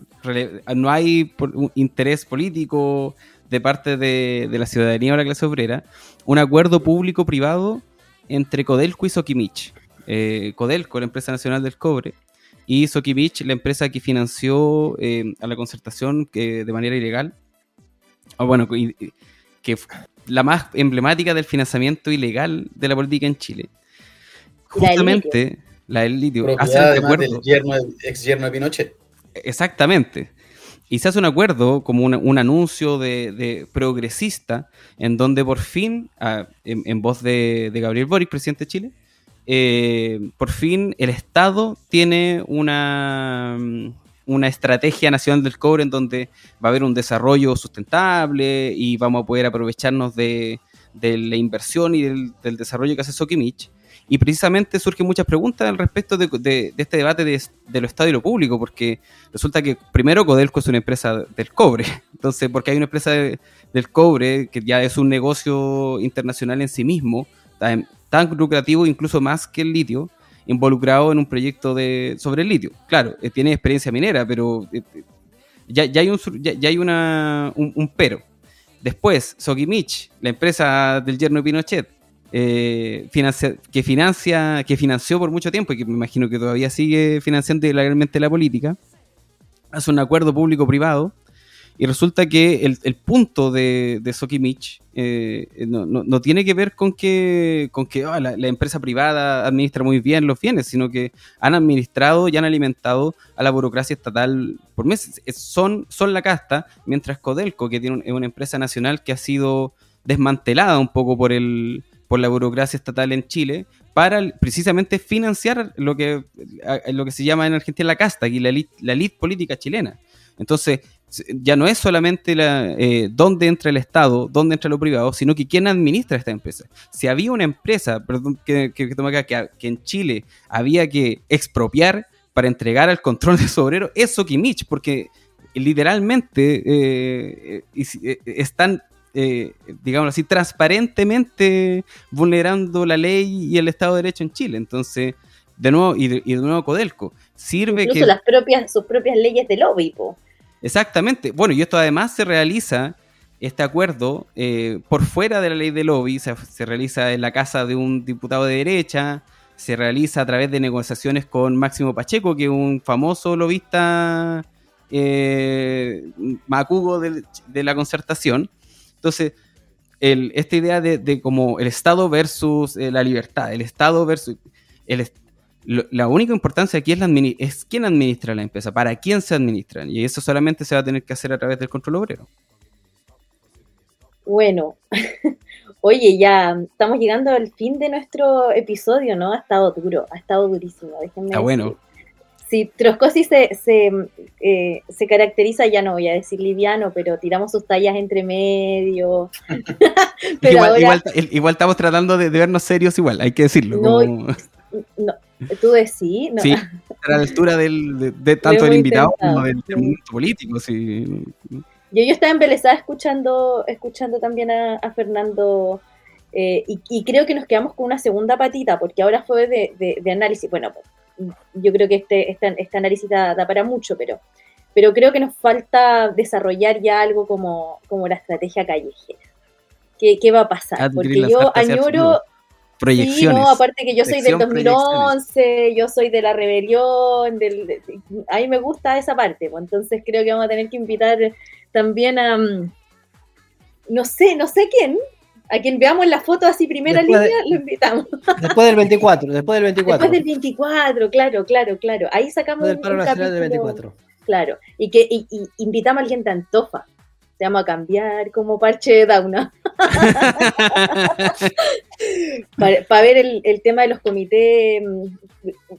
no hay interés político de parte de, la ciudadanía o la clase obrera, un acuerdo público-privado entre Codelco y Sokimich. Eh, Codelco, la empresa nacional del cobre, y Sokimich, la empresa que financió eh, a la concertación que, de manera ilegal, o bueno, que la más emblemática del financiamiento ilegal de la política en Chile justamente la del litio, hace un acuerdo. Del ex yerno de Pinochet. Exactamente. Y se hace un acuerdo como un, anuncio de, progresista, en donde por fin, ah, en, voz de, Gabriel Boric, presidente de Chile, eh, por fin el Estado tiene una, una estrategia nacional del cobre en donde va a haber un desarrollo sustentable y vamos a poder aprovecharnos de, la inversión y del, del desarrollo que hace Sokimich y precisamente surgen muchas preguntas al respecto de, este debate de, lo Estado y lo público, porque resulta que primero Codelco es una empresa del cobre, entonces porque hay una empresa del cobre que ya es un negocio internacional en sí mismo, tan, lucrativo incluso más que el litio, involucrado en un proyecto de, sobre el litio. Claro, eh, tiene experiencia minera, pero eh, ya, hay, un, ya, hay una, un, pero. Después, Sokimich, la empresa del yerno de Pinochet, eh, que financia, que financió por mucho tiempo y que me imagino que todavía sigue financiando ilegalmente la política, hace un acuerdo público-privado y resulta que el, punto de, de Sokimich eh, no, tiene que ver con que, ah, la, empresa privada administra muy bien los bienes, sino que han administrado y han alimentado a la burocracia estatal por meses. Son, la casta, mientras Codelco, que tiene es una empresa nacional que ha sido desmantelada un poco por el, por la burocracia estatal en Chile para precisamente financiar lo que, lo que se llama en Argentina la casta, y la elite, política chilena. Entonces, ya no es solamente la, eh, dónde entra el Estado, dónde entra lo privado, sino que quién administra esta empresa. Si había una empresa, perdón, que, que, que, en Chile había que expropiar para entregar al control de su obrero, es Sokimich, porque literalmente eh, eh, están eh, digamos así, transparentemente vulnerando la ley y el Estado de Derecho en Chile. Entonces, de nuevo, y de, nuevo Codelco, sirve Incluso las propias, sus propias leyes de lobby, Exactamente. Bueno, y esto además se realiza, este acuerdo, eh, por fuera de la ley de lobby, se, se realiza en la casa de un diputado de derecha, se realiza a través de negociaciones con Máximo Pacheco, que es un famoso lobista eh, macugo de, de, la concertación, entonces, esta idea de, como el Estado versus eh, la libertad, el Estado versus... El, la única importancia aquí es, la es quién administra la empresa, para quién se administran, y eso solamente se va a tener que hacer a través del control obrero. Bueno, oye, ya estamos llegando al fin de nuestro episodio, ¿no? Ha estado duro, ha estado durísimo. ah, bueno si Troscosi se, se, eh, se, caracteriza, ya no voy a decir liviano, pero tiramos sus tallas entre medio. igual, estamos tratando de, vernos serios igual, hay que decirlo. No, tú decís. Sí, a la altura del, de, tanto del invitado como del, mundo político. Sí. Yo, yo estaba embelesada escuchando, escuchando también a, Fernando. Eh, y, creo que nos quedamos con una segunda patita, porque ahora fue de, de análisis. Bueno, yo creo que este, este, este análisis da, para mucho, pero, pero creo que nos falta desarrollar ya algo como, como la estrategia callejera. ¿Qué, qué va a pasar? Porque yo añoro, Proyecciones. Sí, no, aparte que yo soy del Sección 2011, yo soy de la rebelión, del, de- a mí me gusta esa parte, pues, entonces creo que vamos a tener que invitar también a, mm, no sé, no sé quién, a quien veamos la foto así primera Después de- línea, lo invitamos. Después del 24, después del 24. Después del 24, claro, claro, claro. Ahí sacamos Después del paro un nacional del capítulo, 24. Claro, y que y, y invitamos a alguien de Antofa. Te vamos a cambiar como parche de Dauna. para, ver el, el tema de los comités, mm,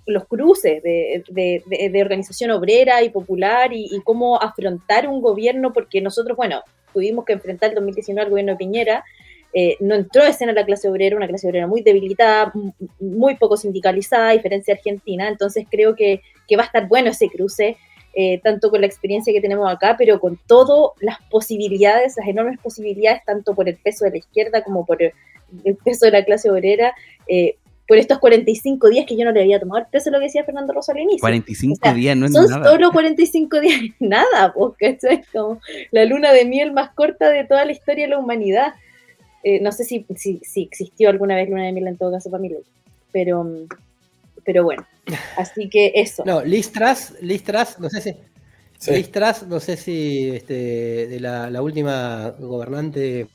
los cruces de, de- de- de organización obrera y popular y, y cómo afrontar un gobierno, porque nosotros, bueno, tuvimos que enfrentar el 2019 al gobierno de Piñera, eh, no entró a escena la clase obrera, una clase obrera muy debilitada, muy poco sindicalizada, a diferencia de Argentina, entonces creo que, que va a estar bueno ese cruce, eh, tanto con la experiencia que tenemos acá, pero con todas las posibilidades, las enormes posibilidades, tanto por el peso de la izquierda como por el, el peso de la clase obrera, eh, por estos 45 días que yo no le había tomado el peso lo que decía Fernando Rosa al inicio. 45 O sea, días, no es Son nada. solo 45 días, nada, porque es como la luna de miel más corta de toda la historia de la humanidad. Eh, no sé si, si, si existió alguna vez luna de miel en todo caso para mí, pero, pero bueno, así que eso. No, Listras, Listras, no sé si. Sí. Listras, no sé si este, de la, la última gobernante,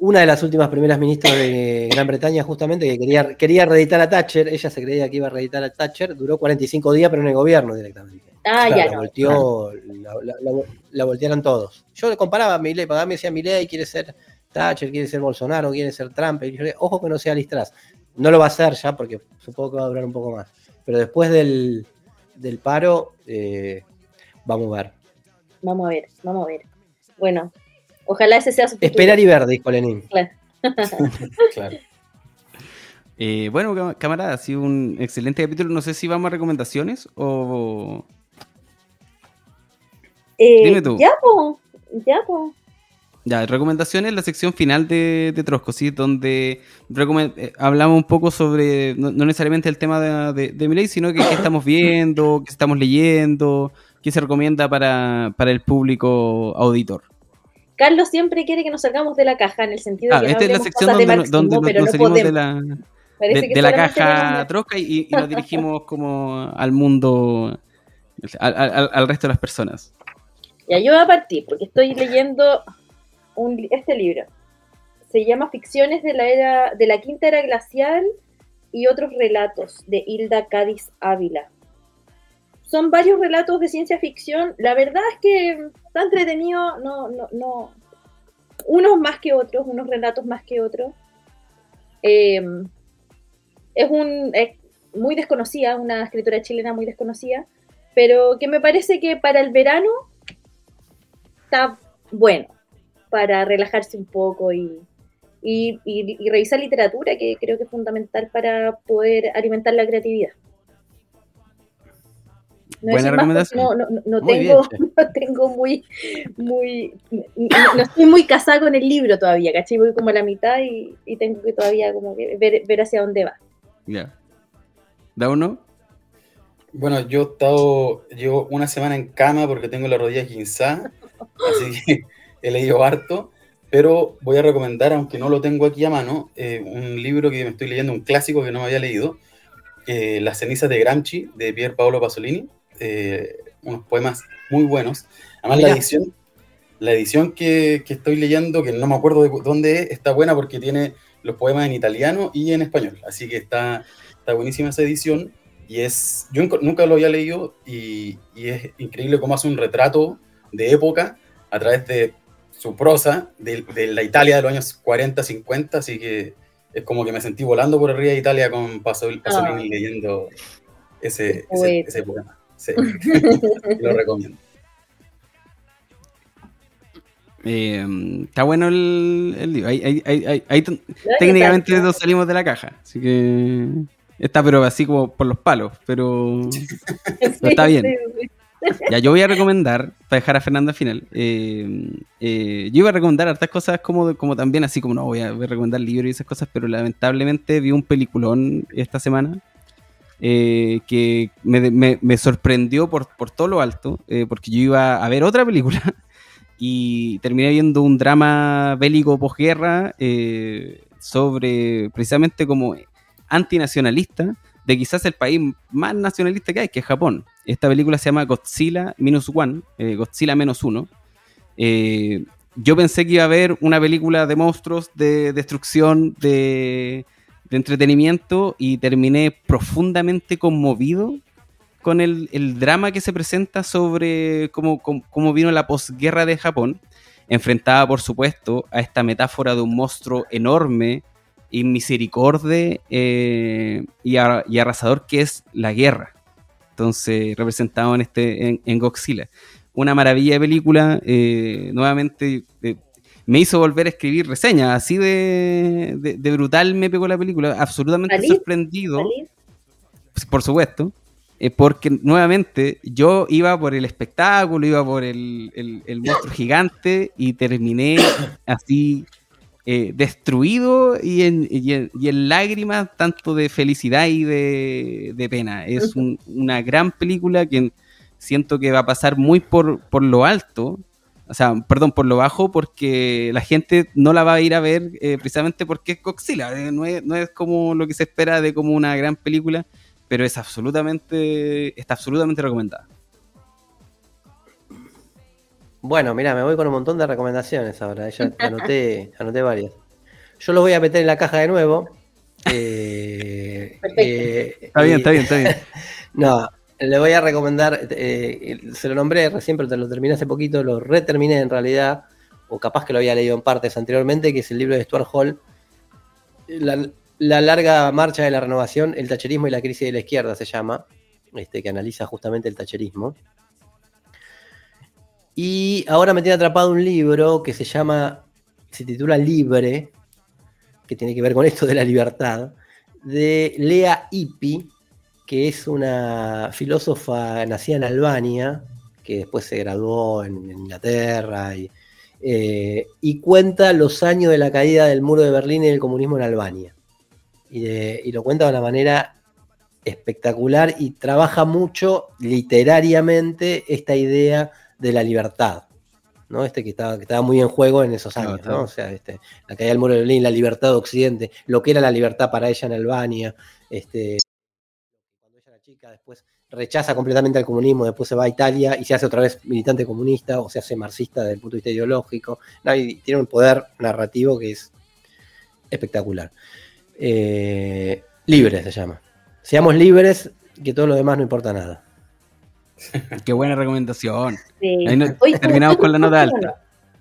una de las últimas primeras ministras de Gran Bretaña, justamente, que quería, quería reeditar a Thatcher, ella se creía que iba a reeditar a Thatcher, duró 45 días, pero en el gobierno directamente. ah, claro, ya la no. volteó, la, la- la- la voltearon todos. Yo le comparaba a Milei, para mí decía Milei quiere ser Thatcher, quiere ser Bolsonaro, quiere ser Trump, y yo le- ojo que no sea Listras. No lo va a hacer ya porque supongo que va a durar un poco más. Pero después del, del paro, eh, vamos a ver. Vamos a ver, vamos a ver. Bueno, ojalá ese sea su futuro. Esperar y ver, dijo Lenin. Claro. Eh, bueno, camarada, ha sido un excelente capítulo. No sé si vamos a recomendaciones o. Eh, Dime tú. Ya, po, ya, po. Ya, recomendaciones, la sección final de, de Trosco, ¿sí? Donde eh, hablamos un poco sobre, no, no necesariamente el tema de, de, de sino que qué estamos viendo, qué estamos leyendo, qué se recomienda para, para el público auditor. Carlos siempre quiere que nos salgamos de la caja en el sentido Ah, de que esta no es la sección de donde, no- marxismo, donde nos, pero nos no salimos de la, Parece de, la caja Trosca y, y nos dirigimos como al mundo, al, al- al resto de las personas. Ya, yo voy a partir porque estoy leyendo este libro. Se llama Ficciones de la era de la quinta era glacial y otros relatos de Hilda Cádiz Ávila. Son varios relatos de ciencia ficción. La verdad es que está entretenido, no, no, no. Unos más que otros, unos relatos más que otros. Eh, es un es muy desconocida, una escritora chilena muy desconocida, pero que me parece que para el verano está bueno para relajarse un poco y, y, y- y revisar literatura, que creo que es fundamental para poder alimentar la creatividad. No Buena recomendación. No, tengo, bien, no tengo muy, muy, no, no estoy muy casada con el libro todavía, ¿cachai? Voy como a la mitad y, y tengo que todavía como que ver, ver hacia dónde va. Ya. ¿Da uno? Bueno, yo he estado, llevo una semana en cama porque tengo la rodilla guinzada, así que he leído harto, pero voy a recomendar, aunque no lo tengo aquí a mano, eh, un libro que me estoy leyendo, un clásico que no me había leído, eh, Las cenizas de Gramsci, de Pier Paolo Pasolini, eh, unos poemas muy buenos. Además, la edición, la edición que, que estoy leyendo, que no me acuerdo de dónde es, está buena porque tiene los poemas en italiano y en español, así que está, está buenísima esa edición. Y es, yo nunca- nunca lo había leído y, y es increíble cómo hace un retrato de época a través de su prosa de, de la Italia de los años 40, 50, así que es como que me sentí volando por arriba de Italia con Pasol- Pasolini Ah. leyendo ese, poema. Sí. lo recomiendo. Eh, está bueno el, el libro. Ahí, ahí- ahí- ahí- ahí t- Ay, técnicamente nos salimos de la caja. Así que está, pero así como por los palos. Pero Sí, está bien. sí, sí. Ya, yo voy a recomendar, para dejar a Fernanda al final. eh, eh, yo iba a recomendar hartas cosas como, como también, así como no voy a, recomendar libros y esas cosas, pero lamentablemente vi un peliculón esta semana. eh, que me, me- sorprendió por, por todo lo alto, porque yo iba a ver otra película y terminé viendo un drama bélico posguerra sobre precisamente como antinacionalista de quizás el país más nacionalista que hay, que es Japón. Esta película se llama Godzilla Minus One, eh, Godzilla menos uno. Eh, yo pensé que iba a haber una película de monstruos, de destrucción, de, de entretenimiento y terminé profundamente conmovido con el, el drama que se presenta sobre cómo, cómo, cómo vino la posguerra de Japón, enfrentada por supuesto a esta metáfora de un monstruo enorme y misericordia eh, y, a- y arrasador que es la guerra. Entonces, representado en, este, en, en Godzilla. Una maravilla de película. eh, nuevamente eh, me hizo volver a escribir reseñas. Así de, de- de brutal me pegó la película. Absolutamente ¿Salís? sorprendido ¿Salís? pues, por supuesto, porque nuevamente yo iba por el espectáculo, iba por el, el- el monstruo gigante y terminé así eh, destruido y en, y, en, y en lágrimas tanto de felicidad y de, de pena. Es un- una gran película que siento que va a pasar muy por, por lo alto. O sea, perdón, por lo bajo, porque la gente no la va a ir a ver eh, precisamente porque es Godzilla. eh, no, es, no es como lo que se espera de como una gran película, pero es absolutamente, está absolutamente recomendada. Bueno, mira, me voy con un montón de recomendaciones ahora. Ya anoté, anoté varias. Yo los voy a meter en la caja de nuevo. Eh, Perfecto. eh, Está bien, y- está bien, está bien. No, le voy a recomendar, eh, se lo nombré recién, pero te lo terminé hace poquito, lo reterminé en realidad, o capaz que lo había leído en partes anteriormente, que es el libro de Stuart Hall, La, la larga marcha de la renovación, el tacherismo y la crisis de la izquierda se llama, este, que analiza justamente el tacherismo. Y ahora me tiene atrapado un libro que se llama, se titula Libre, que tiene que ver con esto de la libertad, de Lea Ipi, que es una filósofa nacida en Albania, que después se graduó en, Inglaterra, y, eh, y cuenta los años de la caída del muro de Berlín y del comunismo en Albania. Y, y lo cuenta de una manera espectacular y trabaja mucho literariamente esta idea de la libertad. ¿no? Este que estaba, que estaba muy en juego en esos años. ¿no? O sea, este, la caída del muro de Berlín, la libertad de Occidente, lo que era la libertad para ella en Albania, este, cuando ella era chica, después rechaza completamente al comunismo, después se va a Italia y se hace otra vez militante comunista o se hace marxista desde el punto de vista ideológico. No, y tiene un poder narrativo que es espectacular. Eh, libres se llama. Seamos libres, que todo lo demás no importa nada. Qué buena recomendación. Sí. Ahí no- Oye, ¿te terminamos con la nota alta. no?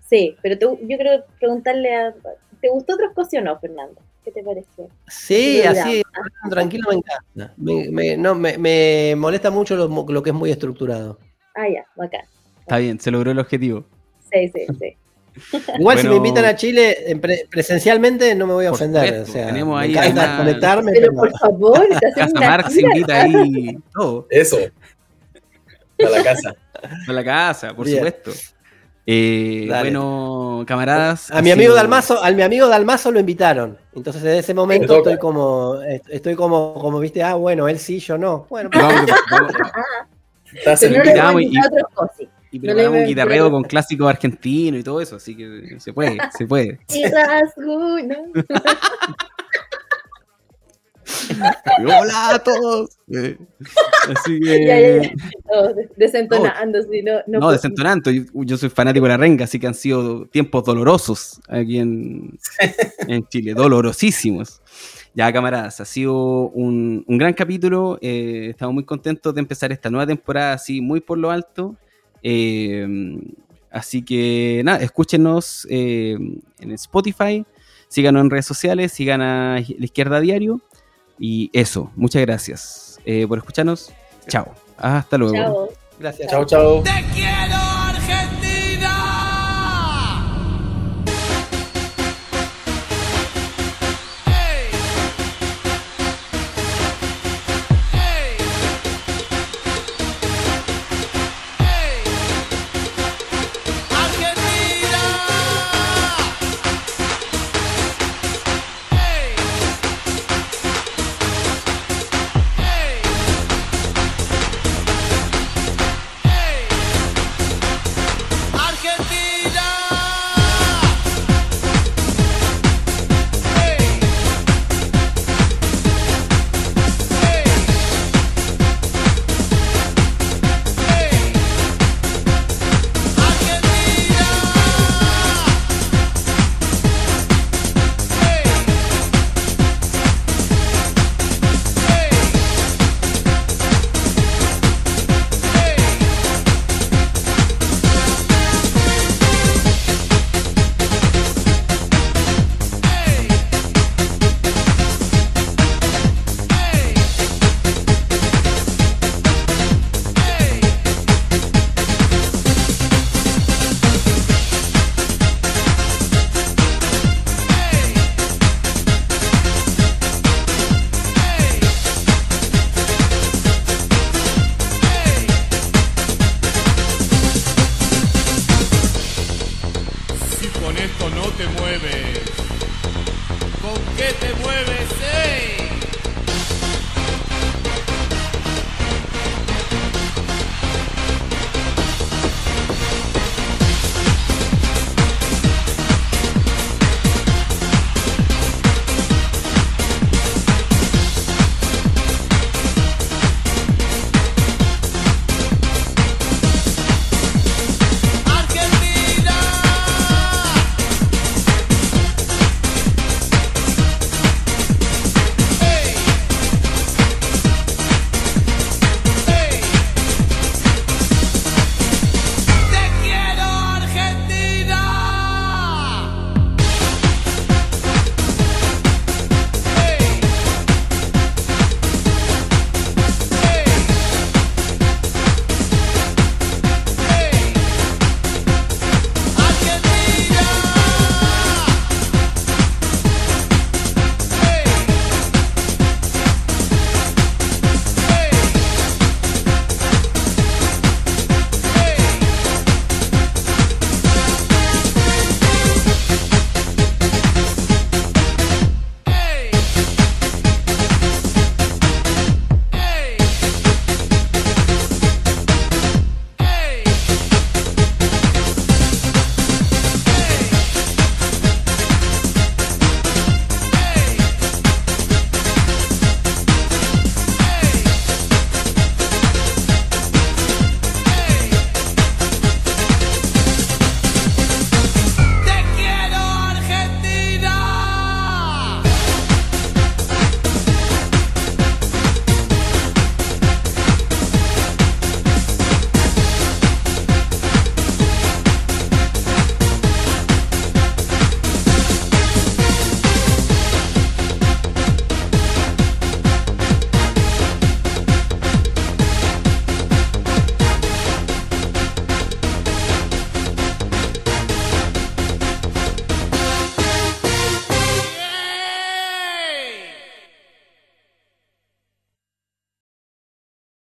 Sí, pero te- yo quiero preguntarle a... ¿Te gustó otros cosas o no, Fernando? ¿Qué te pareció? Sí, así, tranquilo me encanta. Me, me- no, me, me molesta mucho lo, lo que es muy estructurado. Ah, ya, bacán. Está bien, se logró el objetivo. Sí, sí, sí. Igual si Bueno. me invitan a Chile pre- presencialmente no me voy a ofender. supuesto, o sea, tenemos me ahí encanta además- conectarme. Pero pero- por favor, te hacen Casa una Marx invita ahí todo. Eso. A la casa. A la casa, por Bien. supuesto. Eh, bueno, camaradas. A mi amigo sido- Dalmazo, al mi amigo Dalmazo lo invitaron. Entonces desde ese momento estoy como, estoy como, como viste, ah, bueno, él sí, yo no. Bueno, pues, Vamos, vamos- Estás no en y- preparamos un guitarreo con clásicos argentinos y todo eso, así que se puede, se puede. Hola a todos. Eh, Así que. Ya, ya, ya. No, des- desentonando, no, no, No, puedo- desentonando. Yo, yo soy fanático de la renga, así que han sido tiempos dolorosos aquí en, en Chile, dolorosísimos. Ya, camaradas, ha sido un, un gran capítulo. eh, estamos muy contentos de empezar esta nueva temporada así, muy por lo alto. Eh, así que nada, escúchenos eh, en Spotify, síganos en redes sociales, sigan a La Izquierda Diario. Y eso, muchas gracias eh, por escucharnos. Chao. Hasta luego. Chao. gracias. Chao, chao. ¡Te quiero! esto no te mueves. ¿Con qué te mueves, eh?